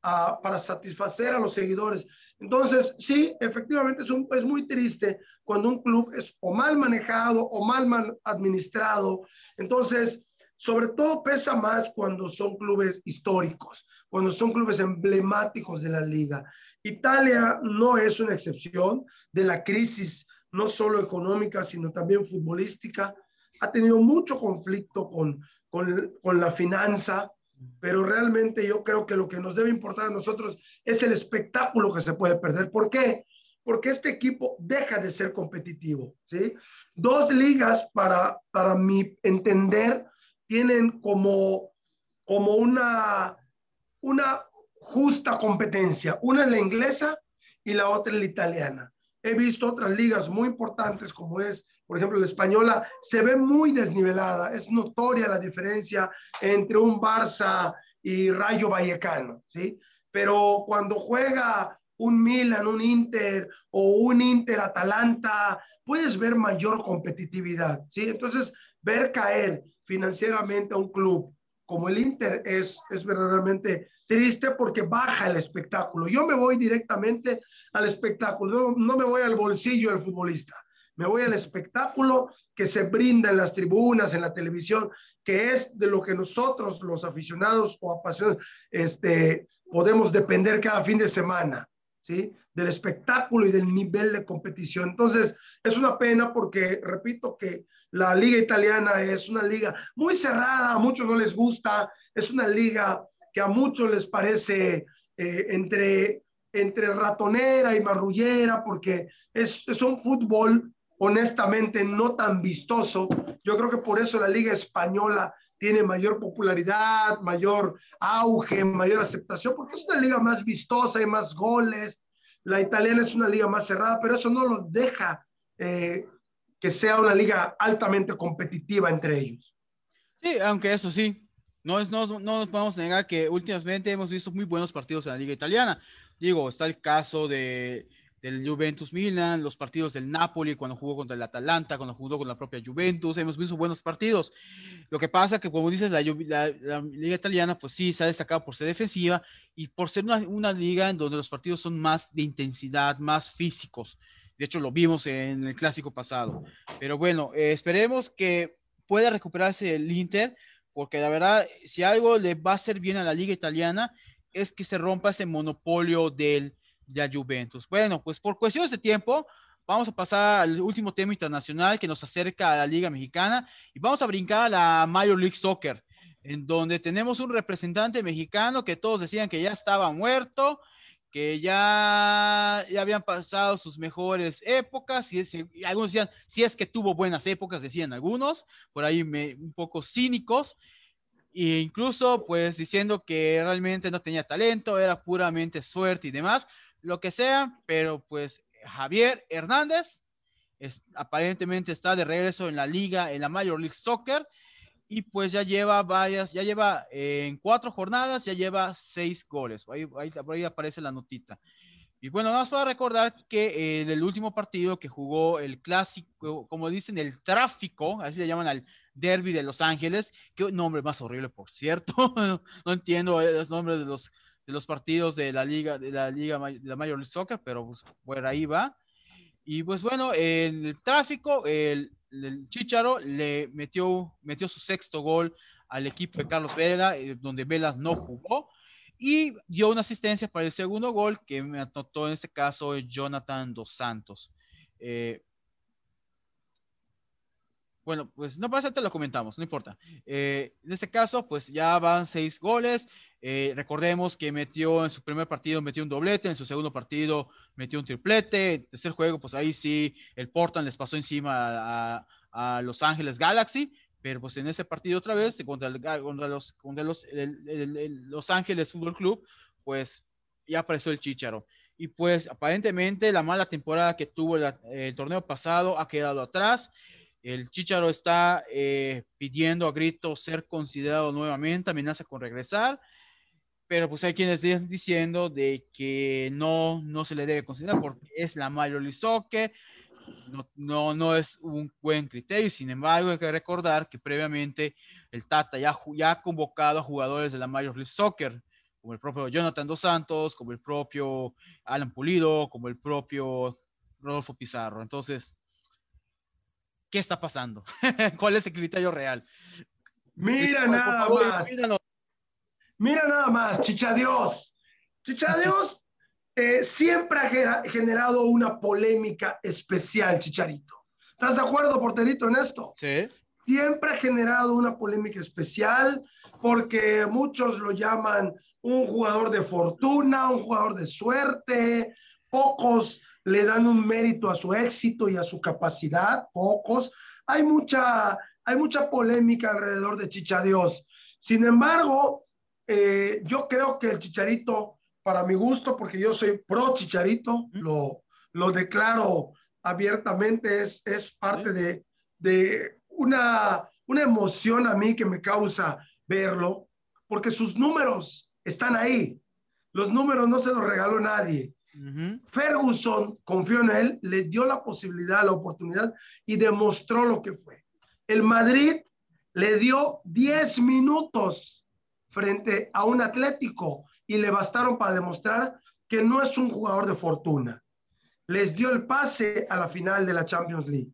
para satisfacer a los seguidores. Entonces, sí, efectivamente es, un, es muy triste cuando un club es o mal manejado o mal, mal administrado. Entonces, sobre todo pesa más cuando son clubes históricos, cuando son clubes emblemáticos de la liga. Italia no es una excepción de la crisis, no solo económica, sino también futbolística. Ha tenido mucho conflicto con, con, con la finanza, pero realmente yo creo que lo que nos debe importar a nosotros es el espectáculo que se puede perder. ¿Por qué? Porque este equipo deja de ser competitivo, ¿sí? Dos ligas, para, para mi entender, tienen como, como una, una justa competencia. Una es la inglesa y la otra es la italiana. He visto otras ligas muy importantes como es, por ejemplo, la española, se ve muy desnivelada. Es notoria la diferencia entre un Barça y Rayo Vallecano, ¿sí? Pero cuando juega un Milan, un Inter o un Inter Atalanta, puedes ver mayor competitividad, ¿sí? Entonces, ver caer financieramente a un club como el Inter es, es verdaderamente triste porque baja el espectáculo. Yo me voy directamente al espectáculo, no, me voy al bolsillo del futbolista, me voy al espectáculo que se brinda en las tribunas, en la televisión, que es de lo que nosotros, los aficionados o apasionados, este, podemos depender cada fin de semana, ¿sí? Del espectáculo y del nivel de competición. Entonces, es una pena porque, repito, que la liga italiana es una liga muy cerrada, a muchos no les gusta, es una liga que a muchos les parece eh, entre, entre ratonera y marrullera, porque es, es un fútbol honestamente no tan vistoso. Yo creo que por eso la liga española tiene mayor popularidad, mayor auge, mayor aceptación, porque es una liga más vistosa, hay más goles. La italiana es una liga más cerrada, pero eso no lo deja eh, que sea una liga altamente competitiva entre ellos. Sí, aunque eso sí, no, no, no nos podemos negar que últimamente hemos visto muy buenos partidos en la liga italiana. Digo, está el caso de, del Juventus Milan, los partidos del Napoli cuando jugó contra el Atalanta, cuando jugó con la propia Juventus, hemos visto buenos partidos. Lo que pasa que, como dices, la, la, liga italiana, pues sí, se ha destacado por ser defensiva y por ser una, una, liga en donde los partidos son más de intensidad, más físicos. De hecho, lo vimos en el clásico pasado. Pero bueno, eh, esperemos que pueda recuperarse el Inter, porque la verdad, si algo le va a hacer bien a la liga italiana, es que se rompa ese monopolio del, de la Juventus. Bueno, pues por cuestiones de tiempo, vamos a pasar al último tema internacional que nos acerca a la Liga Mexicana y vamos a brincar a la Major League Soccer, en donde tenemos un representante mexicano que todos decían que ya estaba muerto, que ya, ya habían pasado sus mejores épocas, y, algunos decían, si es que tuvo buenas épocas, decían algunos, por ahí me, un poco cínicos, e incluso pues diciendo que realmente no tenía talento, era puramente suerte y demás, lo que sea, pero pues Javier Hernández es, aparentemente está de regreso en la liga, en la Major League Soccer, y pues ya lleva varias, ya lleva eh, en cuatro jornadas, ya lleva seis goles. Ahí, ahí, aparece la notita. Y bueno, vamos a recordar que en el último partido que jugó el clásico, como dicen, el tráfico, así le llaman al derby de Los Ángeles, qué nombre más horrible, por cierto. no, entiendo los nombres de los, de los partidos de la liga, de la liga de la Major League Soccer, pero pues por ahí va. Y pues bueno, en el tráfico, el, el Chicharo le metió, metió su sexto gol al equipo de Carlos Vela, eh, donde Velas no jugó, y dio una asistencia para el segundo gol que me anotó en este caso Jonathan Dos Santos. Eh, bueno, pues no pasa, te lo comentamos, no importa. Eh, en este caso, pues ya van seis goles. recordemos que metió en su primer partido, metió un doblete, en su segundo partido metió un triplete. En tercer juego, pues ahí sí, el Portland les pasó encima a, Los Ángeles Galaxy, pero pues en ese partido otra vez, contra, los, contra los, los Ángeles Fútbol Club, pues ya apareció el Chicharo. Y pues aparentemente la mala temporada que tuvo el, torneo pasado ha quedado atrás. El Chicharo está eh, pidiendo a grito ser considerado nuevamente, amenaza con regresar pero pues hay quienes están diciendo de que no, no se le debe considerar porque es la League Soccer, no, no, no es un buen criterio, sin embargo hay que recordar que previamente el Tata ya, ya ha convocado a jugadores de la Major League Soccer, como el propio Jonathan Dos Santos, como el propio Alan Pulido, como el propio Rodolfo Pizarro. Entonces, ¿qué está pasando? ¿Cuál es el criterio real? Mira nada más. Mira nada más, Chicha Dios. Chicha Dios eh, siempre ha generado una polémica especial, Chicharito. ¿Estás de acuerdo, porterito, en esto? Sí. Siempre ha generado una polémica especial porque muchos lo llaman un jugador de fortuna, un jugador de suerte. Pocos le dan un mérito a su éxito y a su capacidad, pocos. Hay mucha, hay mucha polémica alrededor de Chicha Dios. Sin embargo, eh, yo creo que el Chicharito, para mi gusto, porque yo soy pro Chicharito, lo, lo declaro abiertamente, es, es parte de, de una, una emoción a mí que me causa verlo, porque sus números están ahí. Los números no se los regaló nadie. Ferguson confió en él, le dio la posibilidad, la oportunidad y demostró lo que fue. El Madrid le dio 10 minutos frente a un Atlético y le bastaron para demostrar que no es un jugador de fortuna. Les dio el pase a la final de la Champions League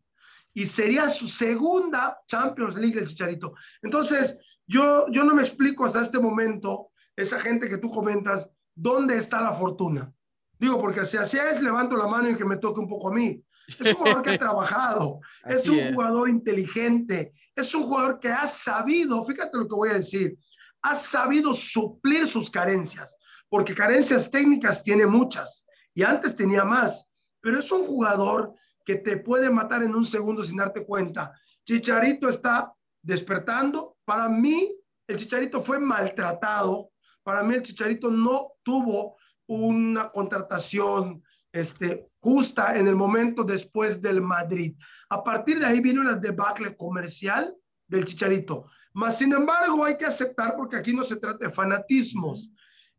y sería su segunda Champions League el Chicharito. Entonces, yo, yo no me explico hasta este momento, esa gente que tú comentas, ¿dónde está la fortuna? Digo, porque si así es, levanto la mano y que me toque un poco a mí. Es un jugador que ha trabajado, es un jugador inteligente, es un jugador que ha sabido, fíjate lo que voy a decir, ha sabido suplir sus carencias, porque carencias técnicas tiene muchas y antes tenía más, pero es un jugador que te puede matar en un segundo sin darte cuenta. Chicharito está despertando. Para mí, el Chicharito fue maltratado. Para mí, el Chicharito no tuvo una contratación este, justa en el momento después del Madrid. A partir de ahí viene una debacle comercial del Chicharito. Mas, sin embargo, hay que aceptar, porque aquí no se trata de fanatismos.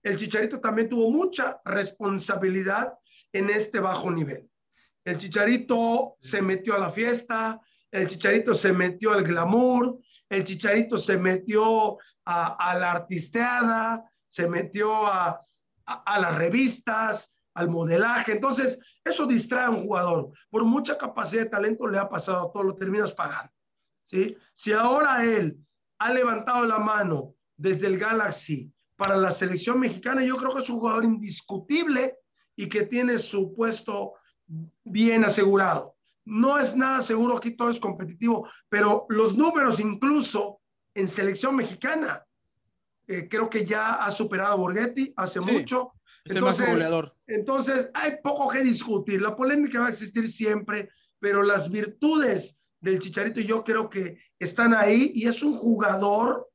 El Chicharito también tuvo mucha responsabilidad en este bajo nivel. El Chicharito se metió a la fiesta, el Chicharito se metió al glamour, el Chicharito se metió a, la artisteada, se metió a, a las revistas, al modelaje. Entonces, eso distrae a un jugador. Por mucha capacidad de talento le ha pasado todo, lo terminas pagando. ¿sí? Si ahora él ha levantado la mano desde el Galaxy para la selección mexicana, yo creo que es un jugador indiscutible y que tiene su puesto bien asegurado. No es nada seguro, aquí todo es competitivo, pero los números incluso en selección mexicana, eh, creo que ya ha superado a Borghetti hace mucho, entonces, entonces, hay poco que discutir. La polémica va a existir siempre, pero las virtudes del Chicharito yo creo que están ahí y es un jugador,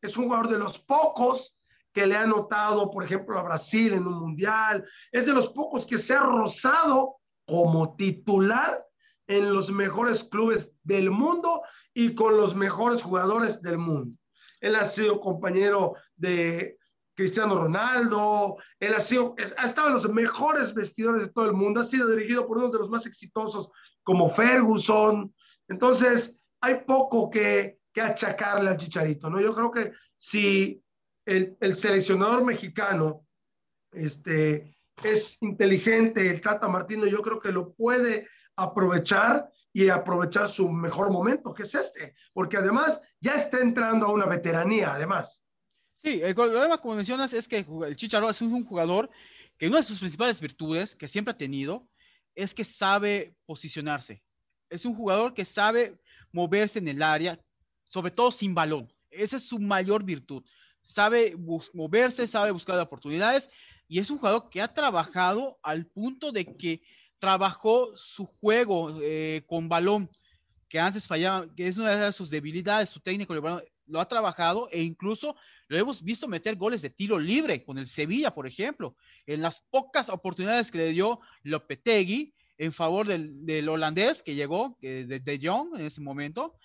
es un jugador de los pocos que le ha notado, por ejemplo, a Brasil en un mundial, es de los pocos que se ha rozado como titular en los mejores clubes del mundo y con los mejores jugadores del mundo. Él ha sido compañero de Cristiano Ronaldo, él ha, sido, ha estado en los mejores vestidores de todo el mundo, ha sido dirigido por uno de los más exitosos como Ferguson. Entonces, hay poco que, que achacarle al Chicharito, ¿no? Yo creo que si el, el seleccionador mexicano este, es inteligente, el Tata Martino, yo creo que lo puede aprovechar y aprovechar su mejor momento, que es este, porque además ya está entrando a una veteranía, además. Sí, el problema, como mencionas, es que el Chicharo es un jugador que una de sus principales virtudes, que siempre ha tenido, es que sabe posicionarse. Es un jugador que sabe moverse en el área, sobre todo sin balón. Esa es su mayor virtud. Sabe moverse, sabe buscar oportunidades y es un jugador que ha trabajado al punto de que trabajó su juego eh, con balón, que antes fallaba, que es una de sus debilidades, su técnico lo ha trabajado e incluso lo hemos visto meter goles de tiro libre con el Sevilla, por ejemplo, en las pocas oportunidades que le dio Lopetegui en favor del, holandés que llegó, de, de Jong en ese momento,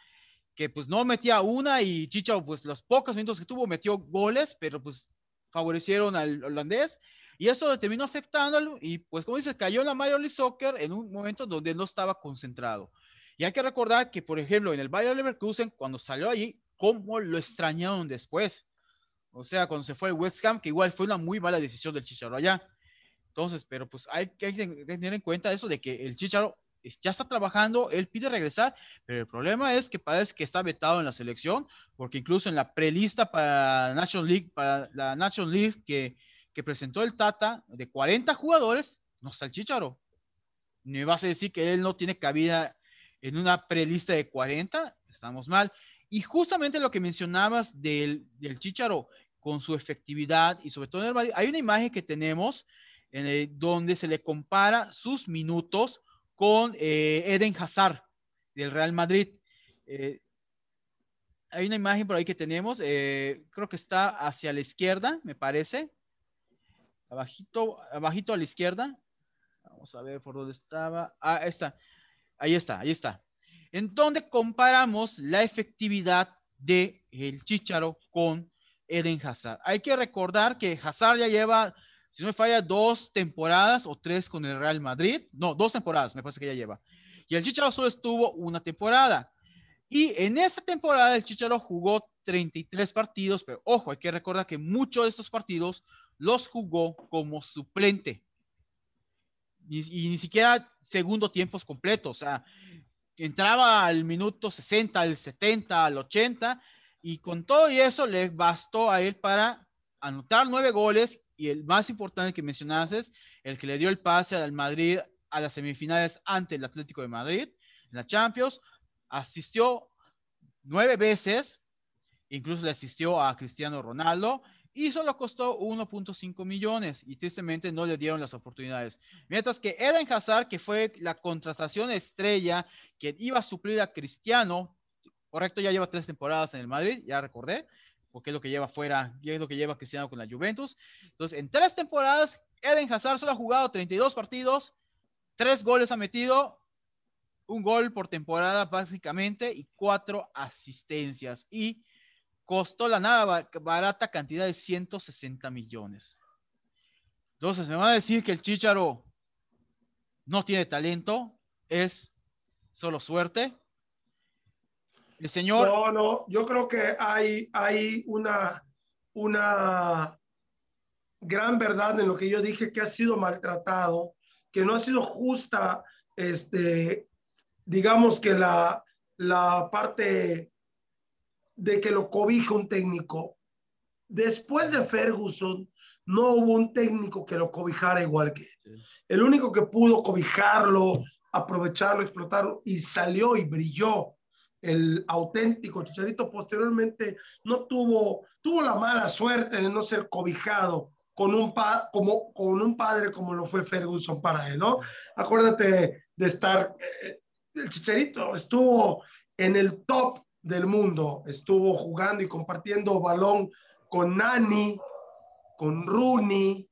que pues no metía una y Chicho, pues los pocos minutos que tuvo metió goles, pero pues favorecieron al holandés y eso terminó afectándolo y pues como dice, cayó en la Major League Soccer en un momento donde no estaba concentrado. Y hay que recordar que, por ejemplo, en el Bayern Leverkusen, cuando salió allí, cómo lo extrañaron después. O sea, cuando se fue el West Ham, que igual fue una muy mala decisión del Chicharo allá. Entonces, pero pues hay que tener en cuenta eso de que el Chicharo ya está trabajando, él pide regresar, pero el problema es que parece que está vetado en la selección, porque incluso en la prelista para National League, para la National League que, que presentó el Tata, de 40 jugadores, no está el Chicharo. ¿Me vas a decir que él no tiene cabida en una prelista de 40? Estamos mal. Y justamente lo que mencionabas del, del Chicharo con su efectividad y sobre todo en el hay una imagen que tenemos en donde se le compara sus minutos con eh, Eden Hazard del Real Madrid. Eh, hay una imagen por ahí que tenemos, eh, creo que está hacia la izquierda, me parece. Abajito, abajito a la izquierda. Vamos a ver por dónde estaba. Ah, está. Ahí está, ahí está en donde comparamos la efectividad de el Chicharo con Eden Hazard. Hay que recordar que Hazard ya lleva, si no me falla, dos temporadas o tres con el Real Madrid. No, dos temporadas, me parece que ya lleva. Y el Chicharo solo estuvo una temporada. Y en esta temporada el Chicharo jugó 33 partidos, pero ojo, hay que recordar que muchos de estos partidos los jugó como suplente. Y, ni siquiera segundo tiempos completos. O sea, entraba al minuto 60, al 70, al 80, y con todo y eso le bastó a él para anotar nueve goles y el más importante que mencionaste es el que le dio el pase al Madrid a las semifinales ante el Atlético de Madrid en la Champions. Asistió nueve veces, incluso le asistió a Cristiano Ronaldo y solo costó 1.5 millones y tristemente no le dieron las oportunidades. Mientras que Eden Hazard, que fue la contratación estrella que iba a suplir a Cristiano, correcto, ya lleva tres temporadas en el Madrid, ya recordé, porque es lo que lleva fuera, y es lo que lleva Cristiano con la Juventus. Entonces, en tres temporadas, Eden Hazard solo ha jugado 32 partidos, tres goles ha metido, un gol por temporada básicamente y cuatro asistencias. Y costó la nada barata cantidad de 160 millones. Entonces, me va a decir que el Chicharo no tiene talento, es solo suerte. El señor. No, no, yo creo que hay, hay una, una gran verdad en lo que yo dije que ha sido maltratado, que no ha sido justa, este, digamos que la, la parte de que lo cobija un técnico. Después de Ferguson, no hubo un técnico que lo cobijara igual que él. El único que pudo cobijarlo, aprovecharlo, explotarlo y salió y brilló. El auténtico Chicharito posteriormente no tuvo, tuvo la mala suerte de no ser cobijado con un, pa, como, con un padre como lo fue Ferguson para él, ¿no? Acuérdate de estar, eh, el Chicharito estuvo en el top del mundo. Estuvo jugando y compartiendo balón con Nani, con Rooney.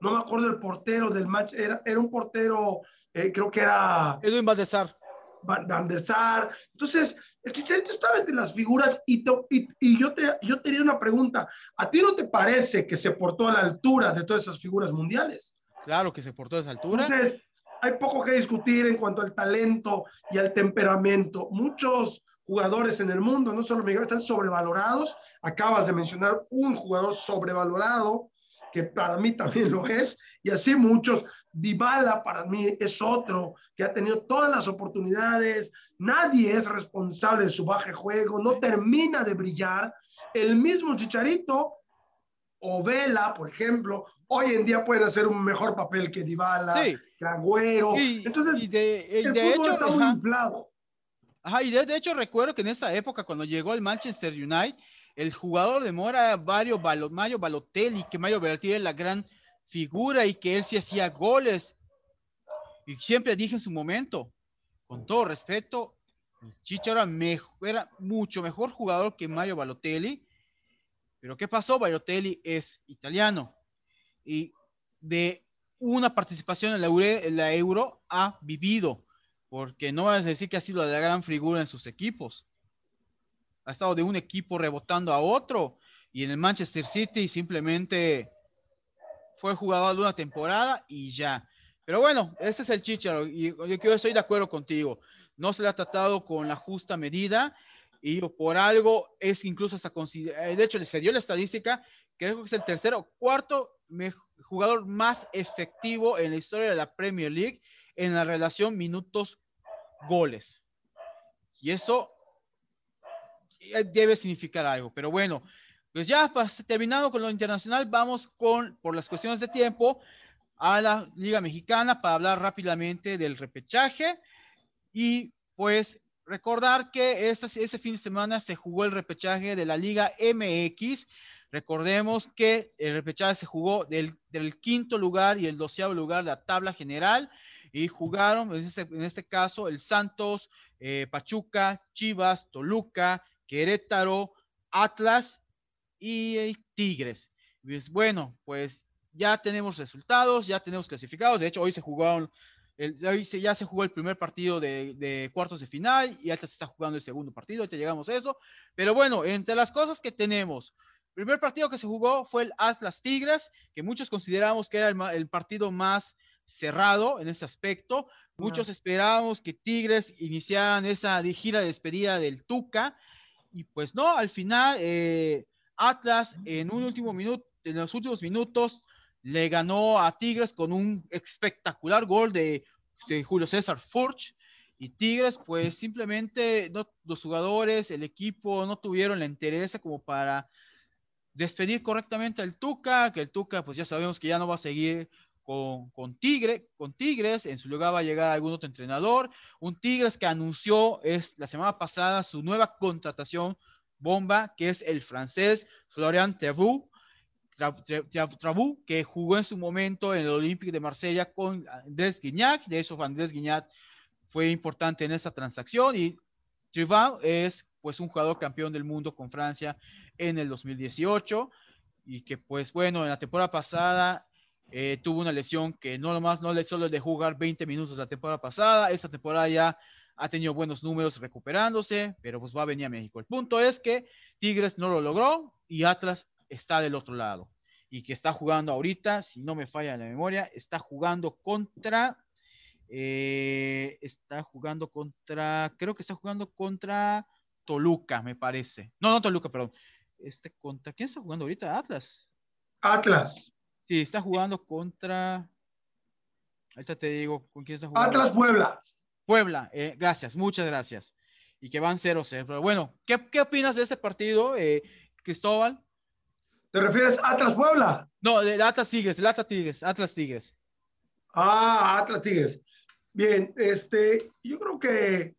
No me acuerdo el portero del match. Era, era un portero, eh, creo que era. Edwin Van der Sar. Van, der Sar. Entonces, el Chicharito estaba entre las figuras y, y, y, yo, te, yo tenía una pregunta. ¿A ti no te parece que se portó a la altura de todas esas figuras mundiales? Claro que se portó a esa altura. Entonces, hay poco que discutir en cuanto al talento y al temperamento. Muchos jugadores en el mundo, no solo Miguel, están sobrevalorados. Acabas de mencionar un jugador sobrevalorado, que para mí también lo es, y así muchos. Dybala para mí es otro que ha tenido todas las oportunidades, nadie es responsable de su baje juego, no termina de brillar. El mismo Chicharito o Vela, por ejemplo, hoy en día pueden hacer un mejor papel que Dybala, que Agüero. Entonces, de, el de fútbol hecho, está muy inflado. Ajá, y de, hecho recuerdo que en esa época, cuando llegó al Manchester United, el jugador de Mora, Mario, Mario Balotelli, que Mario Balotelli era la gran figura y que él sí hacía goles. Y siempre dije en su momento, con todo respeto, Chicho era, mejor, era mucho mejor jugador que Mario Balotelli. Pero ¿qué pasó? Balotelli es italiano y de una participación en la, en la Euro ha vivido porque no vas a decir que ha sido la gran figura en sus equipos. Ha estado de un equipo rebotando a otro y en el Manchester City simplemente fue jugador de una temporada y ya. Pero bueno, ese es el chicharo y yo estoy de acuerdo contigo. No se le ha tratado con la justa medida y por algo es incluso hasta eh, de hecho se dio la estadística, creo que es el tercero, cuarto jugador más efectivo en la historia de la Premier League en la relación minutos-goles. Y eso debe significar algo. Pero bueno, pues ya terminado con lo internacional, vamos con, por las cuestiones de tiempo, a la Liga Mexicana para hablar rápidamente del repechaje. Y pues recordar que ese fin de semana se jugó el repechaje de la Liga MX. Recordemos que el repechaje se jugó del, del quinto lugar y el doceavo lugar de la tabla general y jugaron, en este, en este caso, el Santos, eh, Pachuca, Chivas, Toluca, Querétaro, Atlas y eh, Tigres. Pues, bueno, pues ya tenemos resultados, ya tenemos clasificados. De hecho, hoy se jugaron, hoy ya se jugó el primer partido de, cuartos de final y hasta se está jugando el segundo partido. Ahorita llegamos a eso. Pero bueno, entre las cosas que tenemos, el primer partido que se jugó fue el Atlas Tigres, que muchos consideramos que era el partido más cerrado en ese aspecto. Muchos esperábamos que Tigres iniciaran esa gira de despedida del Tuca y pues no, al final eh, Atlas en un último minuto, en los últimos minutos le ganó a Tigres con un espectacular gol de, de Julio César Furch y Tigres, pues simplemente no, los jugadores, el equipo no tuvieron la interés como para despedir correctamente al Tuca, que el Tuca, pues ya sabemos que ya no va a seguir con, Tigre, con Tigres, en su lugar va a llegar algún otro entrenador, un Tigres que anunció es, la semana pasada su nueva contratación bomba, que es el francés Florian Thévoux, que jugó en su momento en el Olympique de Marsella con Andrés Guignac, de eso Andrés Guignac fue importante en esta transacción y Trivau es pues un jugador campeón del mundo con Francia en el 2018 y que pues bueno, en la temporada pasada eh, tuvo una lesión que no nomás no le solo de jugar 20 minutos la temporada pasada, esta temporada ya ha tenido buenos números recuperándose, pero pues va a venir a México. El punto es que Tigres no lo logró y Atlas está del otro lado y que está jugando ahorita, si no me falla la memoria, está jugando contra eh, está jugando contra, creo que está jugando contra Toluca, me parece. No, no Toluca, perdón. Este contra, ¿quién está jugando ahorita? Atlas. Atlas. Sí, está jugando contra. Ahorita te digo con quién está jugando. Atlas Puebla. Puebla, eh, gracias, muchas gracias. Y que van 0-0. Pero bueno, ¿qué, ¿qué, opinas de este partido, eh, Cristóbal? ¿Te refieres a Atlas Puebla? No, el Atlas Tigres, el Atlas Tigres, Atlas Tigres. Ah, Atlas Tigres. Bien, este, yo creo que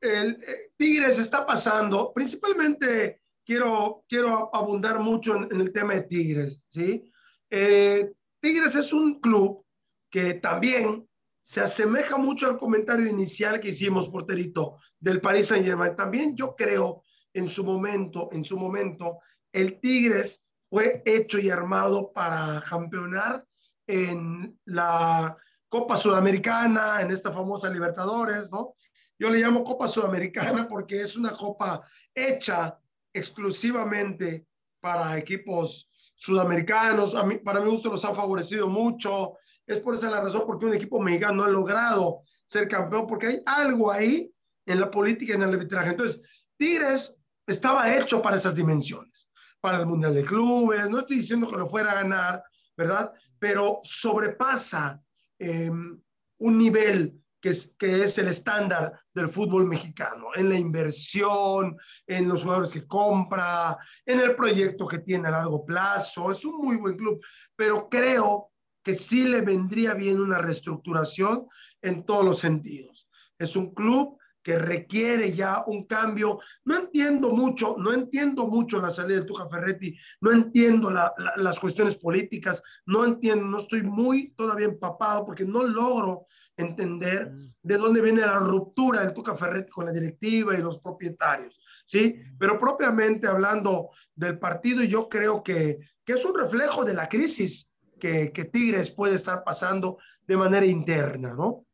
el eh, Tigres está pasando, principalmente quiero, quiero abundar mucho en, el tema de Tigres, ¿sí? Eh, Tigres es un club que también se asemeja mucho al comentario inicial que hicimos, porterito, del Paris Saint Germain. También yo creo en su momento, en su momento, el Tigres fue hecho y armado para campeonar en la Copa Sudamericana, en esta famosa Libertadores, ¿no? Yo le llamo Copa Sudamericana porque es una copa hecha exclusivamente para equipos sudamericanos. A mí, para mi gusto los ha favorecido mucho. Es por esa la razón por qué un equipo mexicano no ha logrado ser campeón, porque hay algo ahí en la política y en el arbitraje. Entonces, Tigres estaba hecho para esas dimensiones, para el Mundial de Clubes. No estoy diciendo que lo fuera a ganar, ¿verdad? Pero sobrepasa Em, un nivel que es, que es el estándar del fútbol mexicano, en la inversión, en los jugadores que compra, en el proyecto que tiene a largo plazo. Es un muy buen club, pero creo que sí le vendría bien una reestructuración en todos los sentidos. Es un club que requiere ya un cambio. No entiendo mucho, no entiendo mucho la salida de Tuja Ferretti, no entiendo las cuestiones políticas, no entiendo, no estoy muy todavía empapado porque no logro entender mm. de dónde viene la ruptura del Tuca Ferretti con la directiva y los propietarios, ¿sí? Pero propiamente hablando del partido, yo creo que, que es un reflejo de la crisis que, que Tigres puede estar pasando de manera interna, ¿no?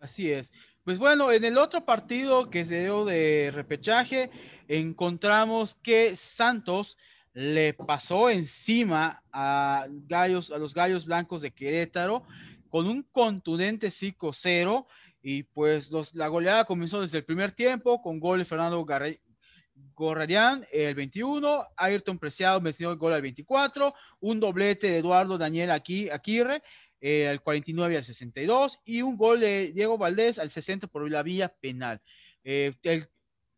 Así es. Pues bueno, en el otro partido que se dio de repechaje, encontramos que Santos le pasó encima a, gallos, a los Gallos Blancos de Querétaro con un contundente 5-0 y pues la goleada comenzó desde el primer tiempo con gol de Fernando Gorrarián el 21, Ayrton Preciado metió el gol al 24, un doblete de Eduardo Daniel Aguirre eh, al 49 y al 62, y un gol de Diego Valdés al 60 por la vía penal. Eh, el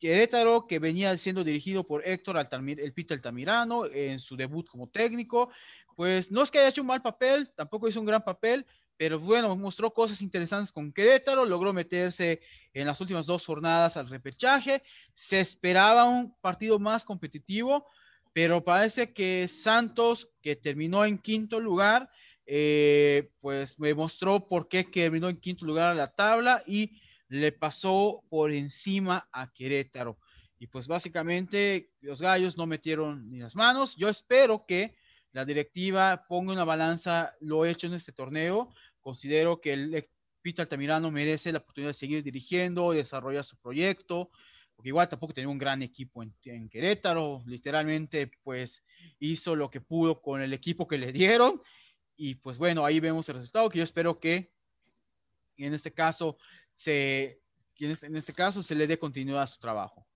Querétaro, que venía siendo dirigido por Héctor Altamir, el Pito Altamirano en su debut como técnico, pues no es que haya hecho un mal papel, tampoco hizo un gran papel, pero bueno, mostró cosas interesantes con Querétaro, logró meterse en las últimas dos jornadas al repechaje, se esperaba un partido más competitivo, pero parece que Santos, que terminó en quinto lugar, eh, pues me mostró por qué terminó en quinto lugar a la tabla y le pasó por encima a Querétaro. Y pues básicamente los gallos no metieron ni las manos. Yo espero que la directiva ponga una balanza lo hecho en este torneo. Considero que el Pito Altamirano merece la oportunidad de seguir dirigiendo, desarrollar su proyecto, porque igual tampoco tenía un gran equipo en, en, Querétaro, literalmente pues hizo lo que pudo con el equipo que le dieron y pues bueno, ahí vemos el resultado que yo espero que en este caso se, este, en este, caso se le dé continuidad a su trabajo.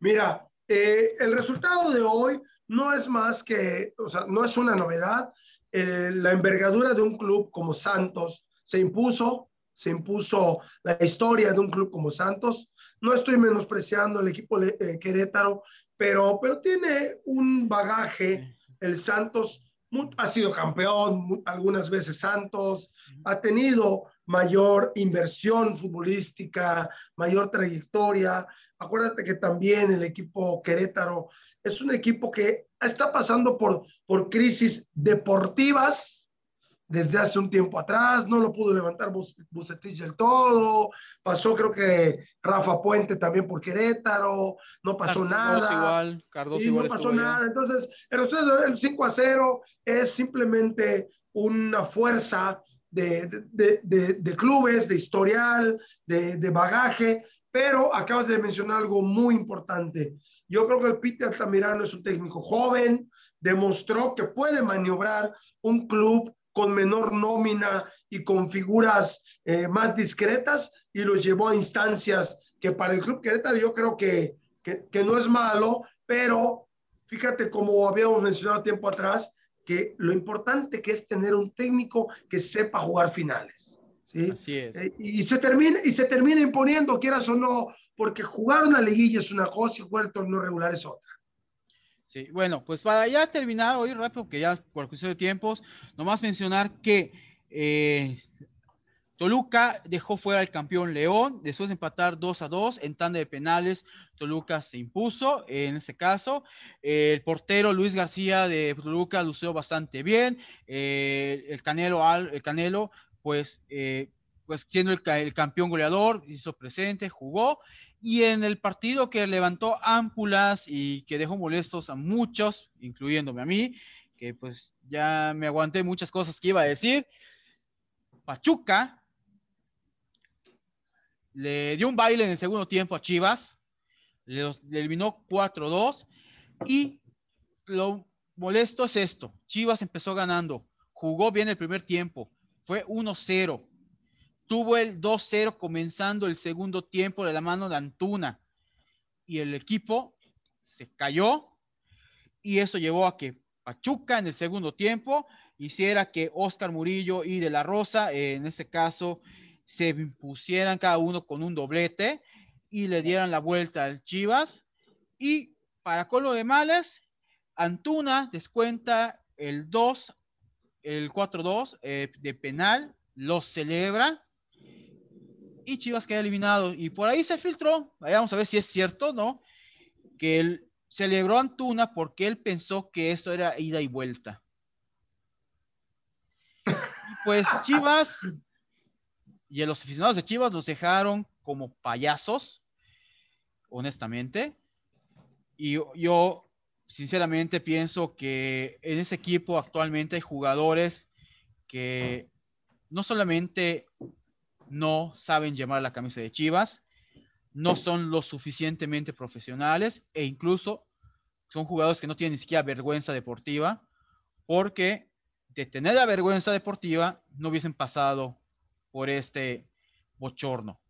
Mira, eh, el resultado de hoy no es más que, o sea, no es una novedad. La envergadura de un club como Santos se impuso, se impuso la historia de un club como Santos. No estoy menospreciando el equipo eh, Querétaro, pero, pero tiene un bagaje el Santos ha sido campeón algunas veces Santos, ha tenido mayor inversión futbolística, mayor trayectoria. Acuérdate que también el equipo Querétaro es un equipo que está pasando por, por crisis deportivas, desde hace un tiempo atrás, no lo pudo levantar Bucetich del todo, pasó creo que Rafa Puente también por Querétaro, no pasó nada. Igual, Cardoso igual no pasó nada, entonces el, el 5 a 0 es simplemente una fuerza de, de, de, de clubes, de historial, de, bagaje, pero acabas de mencionar algo muy importante. Yo creo que el Peter Altamirano es un técnico joven, demostró que puede maniobrar un club con menor nómina y con figuras eh, más discretas y los llevó a instancias que para el Club Querétaro yo creo que, que, no es malo, pero fíjate como habíamos mencionado tiempo atrás, que lo importante que es tener un técnico que sepa jugar finales. ¿Sí? Así es. Eh, y, se termina, y se termina imponiendo, quieras o no, porque jugar una liguilla es una cosa y jugar el torneo regular es otra. Sí, bueno, pues para ya terminar hoy rápido, que ya por cuestión de tiempos, nomás mencionar que eh, Toluca dejó fuera al campeón León, después de empatar 2 a 2 en tanda de penales, Toluca se impuso en ese caso. el portero Luis García de Toluca lució bastante bien. Eh, el Canelo, el Canelo pues, eh, pues siendo el, campeón goleador, hizo presente, jugó y en el partido que levantó ámpulas y que dejó molestos a muchos, incluyéndome a mí, que pues ya me aguanté muchas cosas que iba a decir, Pachuca le dio un baile en el segundo tiempo a Chivas, le, eliminó 4-2 y lo molesto es esto, Chivas empezó ganando, jugó bien el primer tiempo, fue 1-0 tuvo el 2-0 comenzando el segundo tiempo de la mano de Antuna. Y el equipo se cayó. Y eso llevó a que Pachuca en el segundo tiempo hiciera que Oscar Murillo y De La Rosa, en este caso, se impusieran cada uno con un doblete y le dieran la vuelta al Chivas. Y para colo de males, Antuna descuenta el 2, el 4-2 eh, de penal, lo celebra y Chivas queda eliminado. Y por ahí se filtró, vamos a ver si es cierto, ¿no? Que él celebró Antuna porque él pensó que esto era ida y vuelta. pues Chivas y los aficionados de Chivas los dejaron como payasos, honestamente. Y yo, sinceramente, pienso que en ese equipo actualmente hay jugadores que no solamente no saben llamar la camisa de Chivas, no son lo suficientemente profesionales e incluso son jugadores que no tienen ni siquiera vergüenza deportiva, porque de tener la vergüenza deportiva no hubiesen pasado por este bochorno.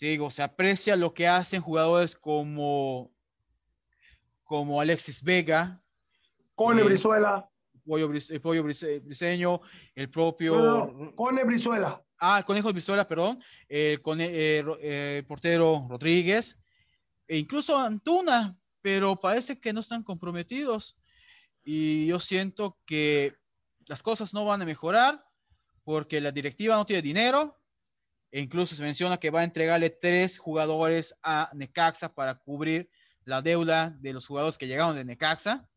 digo, se aprecia lo que hacen jugadores como, como Alexis Vega. Cone eh, Brizuela. El pollo, Briseño, el propio. Cone Brizuela. Ah, Conejo Brizuela, perdón. El, eh, eh, portero Rodríguez. E incluso Antuna, pero parece que no están comprometidos. Y yo siento que las cosas no van a mejorar porque la directiva no tiene dinero. E incluso se menciona que va a entregarle tres jugadores a Necaxa para cubrir la deuda de los jugadores que llegaron de Necaxa.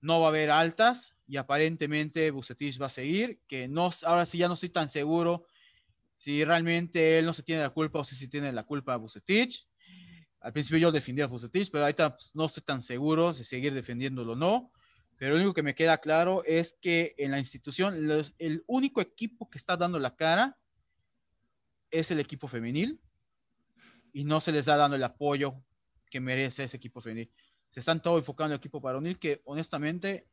No va a haber altas y aparentemente Bucetich va a seguir, que no, ahora sí ya no estoy tan seguro si realmente él no se tiene la culpa o si se tiene la culpa a Bucetich. Al principio yo defendía a Bucetich, pero ahorita pues, no estoy tan seguro si seguir defendiéndolo o no. Pero lo único que me queda claro es que en la institución el único equipo que está dando la cara es el equipo femenil y no se les está dando el apoyo que merece ese equipo femenil. Se están todo enfocando en el equipo varonil que honestamente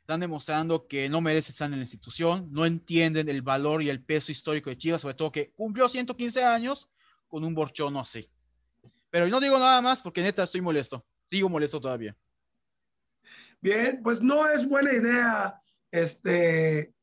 están demostrando que no merecen estar en la institución, no entienden el valor y el peso histórico de Chivas, sobre todo que cumplió 115 años con un borchono así. Pero no digo nada más porque neta estoy molesto, sigo molesto todavía. Bien, pues no es buena idea este,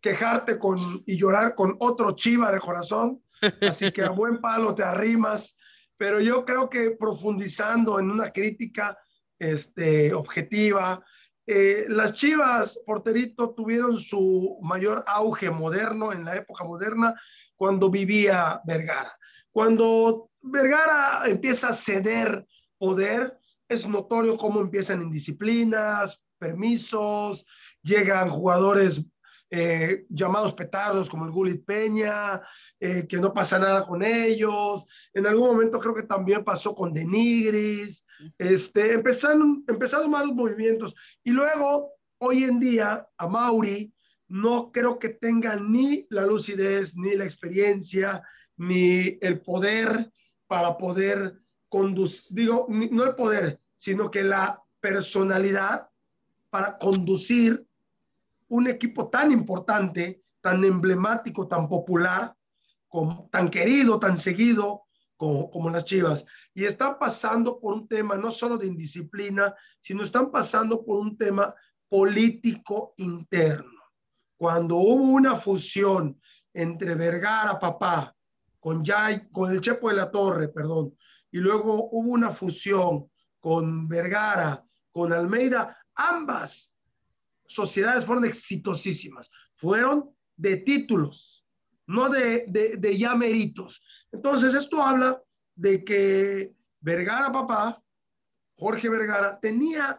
quejarte con, y llorar con otro chiva de corazón, así que a buen palo te arrimas, pero yo creo que profundizando en una crítica este, objetiva, eh, las Chivas, porterito, tuvieron su mayor auge moderno en la época moderna cuando vivía Vergara. Cuando Vergara empieza a ceder poder, es notorio cómo empiezan indisciplinas, permisos, llegan jugadores eh, llamados petardos como el Gulit Peña, eh, que no pasa nada con ellos. En algún momento creo que también pasó con Denigris. Este, empezaron, empezaron malos movimientos. Y luego, hoy en día, a Mauri no creo que tenga ni la lucidez, ni la experiencia, ni el poder para poder conducir, digo, no el poder, sino que la personalidad para conducir un equipo tan importante, tan emblemático, tan popular, tan querido, tan seguido como, las Chivas. Y están pasando por un tema no solo de indisciplina, sino están pasando por un tema político interno. Cuando hubo una fusión entre Vergara, papá, con, con el Chepo de la Torre, perdón, y luego hubo una fusión con Vergara, con Almeida, ambas sociedades fueron exitosísimas, fueron de títulos, no de, de, de ya méritos. Entonces, esto habla de que Vergara, papá, Jorge Vergara, tenía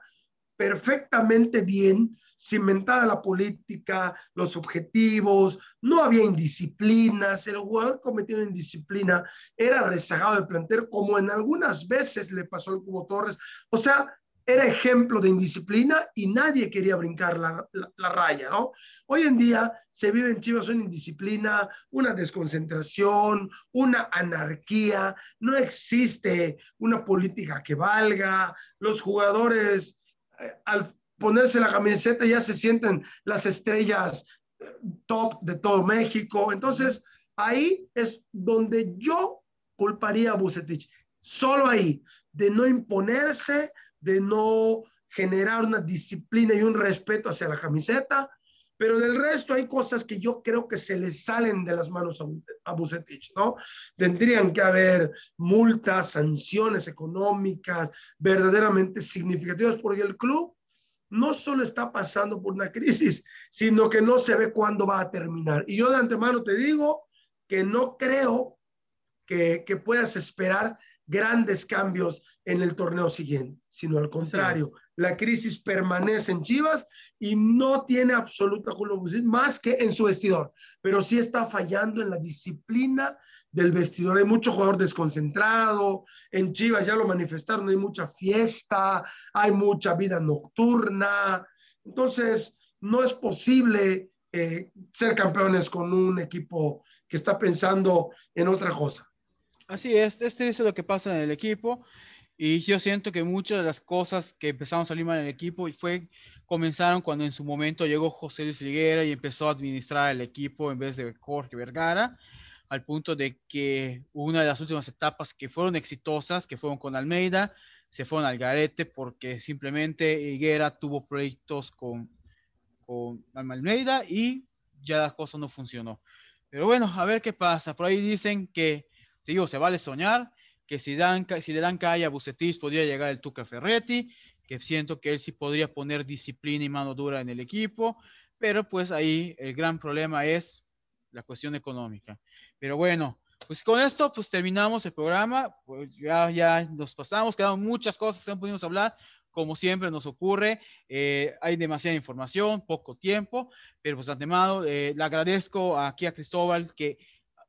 perfectamente bien cimentada la política, los objetivos, no había indisciplinas, el jugador cometido indisciplina era rezagado del plantel, como en algunas veces le pasó al Cubo Torres. O sea, era ejemplo de indisciplina y nadie quería brincar la, la, raya, ¿no? Hoy en día se vive en Chivas una indisciplina, una desconcentración, una anarquía, no existe una política que valga, los jugadores eh, al ponerse la camiseta ya se sienten las estrellas eh, top de todo México, entonces ahí es donde yo culparía a Bucetich, solo ahí, de no imponerse, de no generar una disciplina y un respeto hacia la camiseta, pero del resto hay cosas que yo creo que se le salen de las manos a, Bucetich, ¿no? Tendrían que haber multas, sanciones económicas verdaderamente significativas, porque el club no solo está pasando por una crisis, sino que no se ve cuándo va a terminar. Y yo de antemano te digo que no creo que, que puedas esperar grandes cambios en el torneo siguiente, sino al contrario, la crisis permanece en Chivas y no tiene absoluta culpa más que en su vestidor, pero sí está fallando en la disciplina del vestidor. Hay mucho jugador desconcentrado, en Chivas ya lo manifestaron, hay mucha fiesta, hay mucha vida nocturna, entonces no es posible eh, ser campeones con un equipo que está pensando en otra cosa. Así es, es triste lo que pasa en el equipo y yo siento que muchas de las cosas que empezaron a salir en el equipo fue comenzaron cuando en su momento llegó José Luis Liguera y empezó a administrar el equipo en vez de Jorge Vergara, al punto de que una de las últimas etapas que fueron exitosas, que fueron con Almeida, se fueron al garete porque simplemente Higuera tuvo proyectos con, con Almeida y ya las cosas no funcionó. Pero bueno, a ver qué pasa. Por ahí dicen que Digo, se vale soñar que si, dan, si le dan calle a Bucetis podría llegar el Tuca Ferretti, que siento que él sí podría poner disciplina y mano dura en el equipo, pero pues ahí el gran problema es la cuestión económica. Pero bueno, pues con esto pues terminamos el programa, pues ya, ya nos pasamos, quedaron muchas cosas que no pudimos hablar, como siempre nos ocurre, eh, hay demasiada información, poco tiempo, pero pues antemano eh, le agradezco aquí a Cristóbal que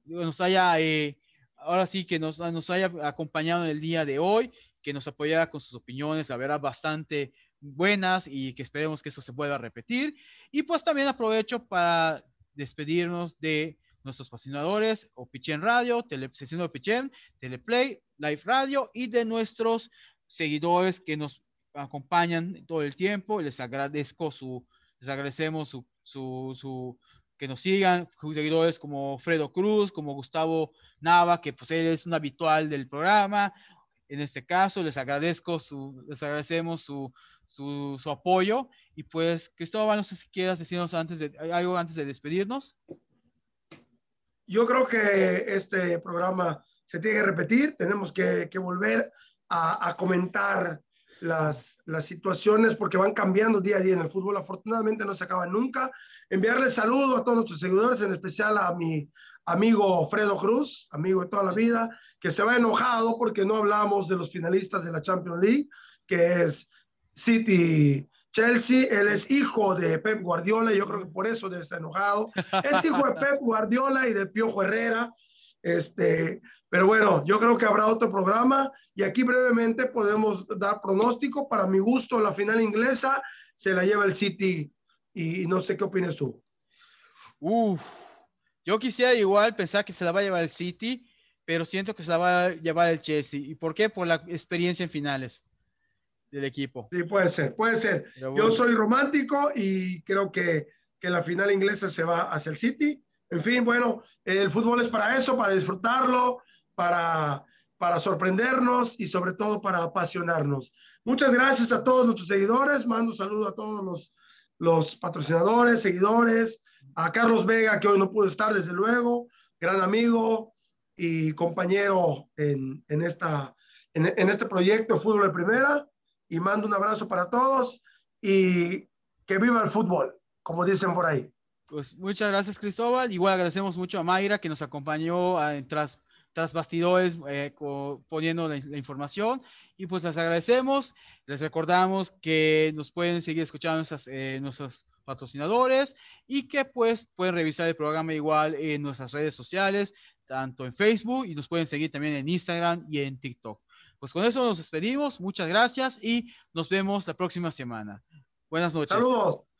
nos haya... Eh, ahora sí que nos, nos haya acompañado en el día de hoy, que nos apoyara con sus opiniones, la bastante buenas y que esperemos que eso se vuelva a repetir. Y pues también aprovecho para despedirnos de nuestros patrocinadores, Opichen Radio, Tele, de Opichen, Teleplay, Live Radio y de nuestros seguidores que nos acompañan todo el tiempo. Les agradezco su, Les agradecemos su, su, su que nos sigan, seguidores como Fredo Cruz, como Gustavo Nava, que pues él es un habitual del programa. En este caso, les agradezco su, les agradecemos su, su, su apoyo. Y pues, Cristóbal, no sé si quieras decirnos antes de, algo antes de despedirnos. Yo creo que este programa se tiene que repetir, tenemos que, que volver a, a comentar las, las situaciones porque van cambiando día a día en el fútbol. Afortunadamente no se acaba nunca. Enviarle saludo a todos nuestros seguidores, en especial a mi amigo Fredo Cruz, amigo de toda la vida, que se va enojado porque no hablamos de los finalistas de la Champions League, que es City Chelsea. Él es hijo de Pep Guardiola y yo creo que por eso debe estar enojado. Es hijo de Pep Guardiola y de Piojo Herrera. Este, pero bueno, yo creo que habrá otro programa y aquí brevemente podemos dar pronóstico. Para mi gusto, la final inglesa se la lleva el City y no sé qué opinas tú. Uf, yo quisiera igual pensar que se la va a llevar el City, pero siento que se la va a llevar el Chelsea. ¿Y por qué? Por la experiencia en finales del equipo. Sí, puede ser, puede ser. Yo soy romántico y creo que, que la final inglesa se va hacia el City. En fin, bueno, el fútbol es para eso, para disfrutarlo, para, para sorprendernos y sobre todo para apasionarnos. Muchas gracias a todos nuestros seguidores. Mando un saludo a todos los, los patrocinadores, seguidores, a Carlos Vega, que hoy no pudo estar, desde luego, gran amigo y compañero en, en esta, en, en este proyecto Fútbol de Primera. Y mando un abrazo para todos y que viva el fútbol, como dicen por ahí. Pues muchas gracias, Cristóbal. Igual agradecemos mucho a Mayra que nos acompañó a, tras tras bastidores eh, poniendo la, la, información y pues les agradecemos, les recordamos que nos pueden seguir escuchando nuestras, eh, nuestros patrocinadores y que pues pueden revisar el programa igual en nuestras redes sociales, tanto en Facebook y nos pueden seguir también en Instagram y en TikTok. Pues con eso nos despedimos, muchas gracias y nos vemos la próxima semana. Buenas noches. Saludos.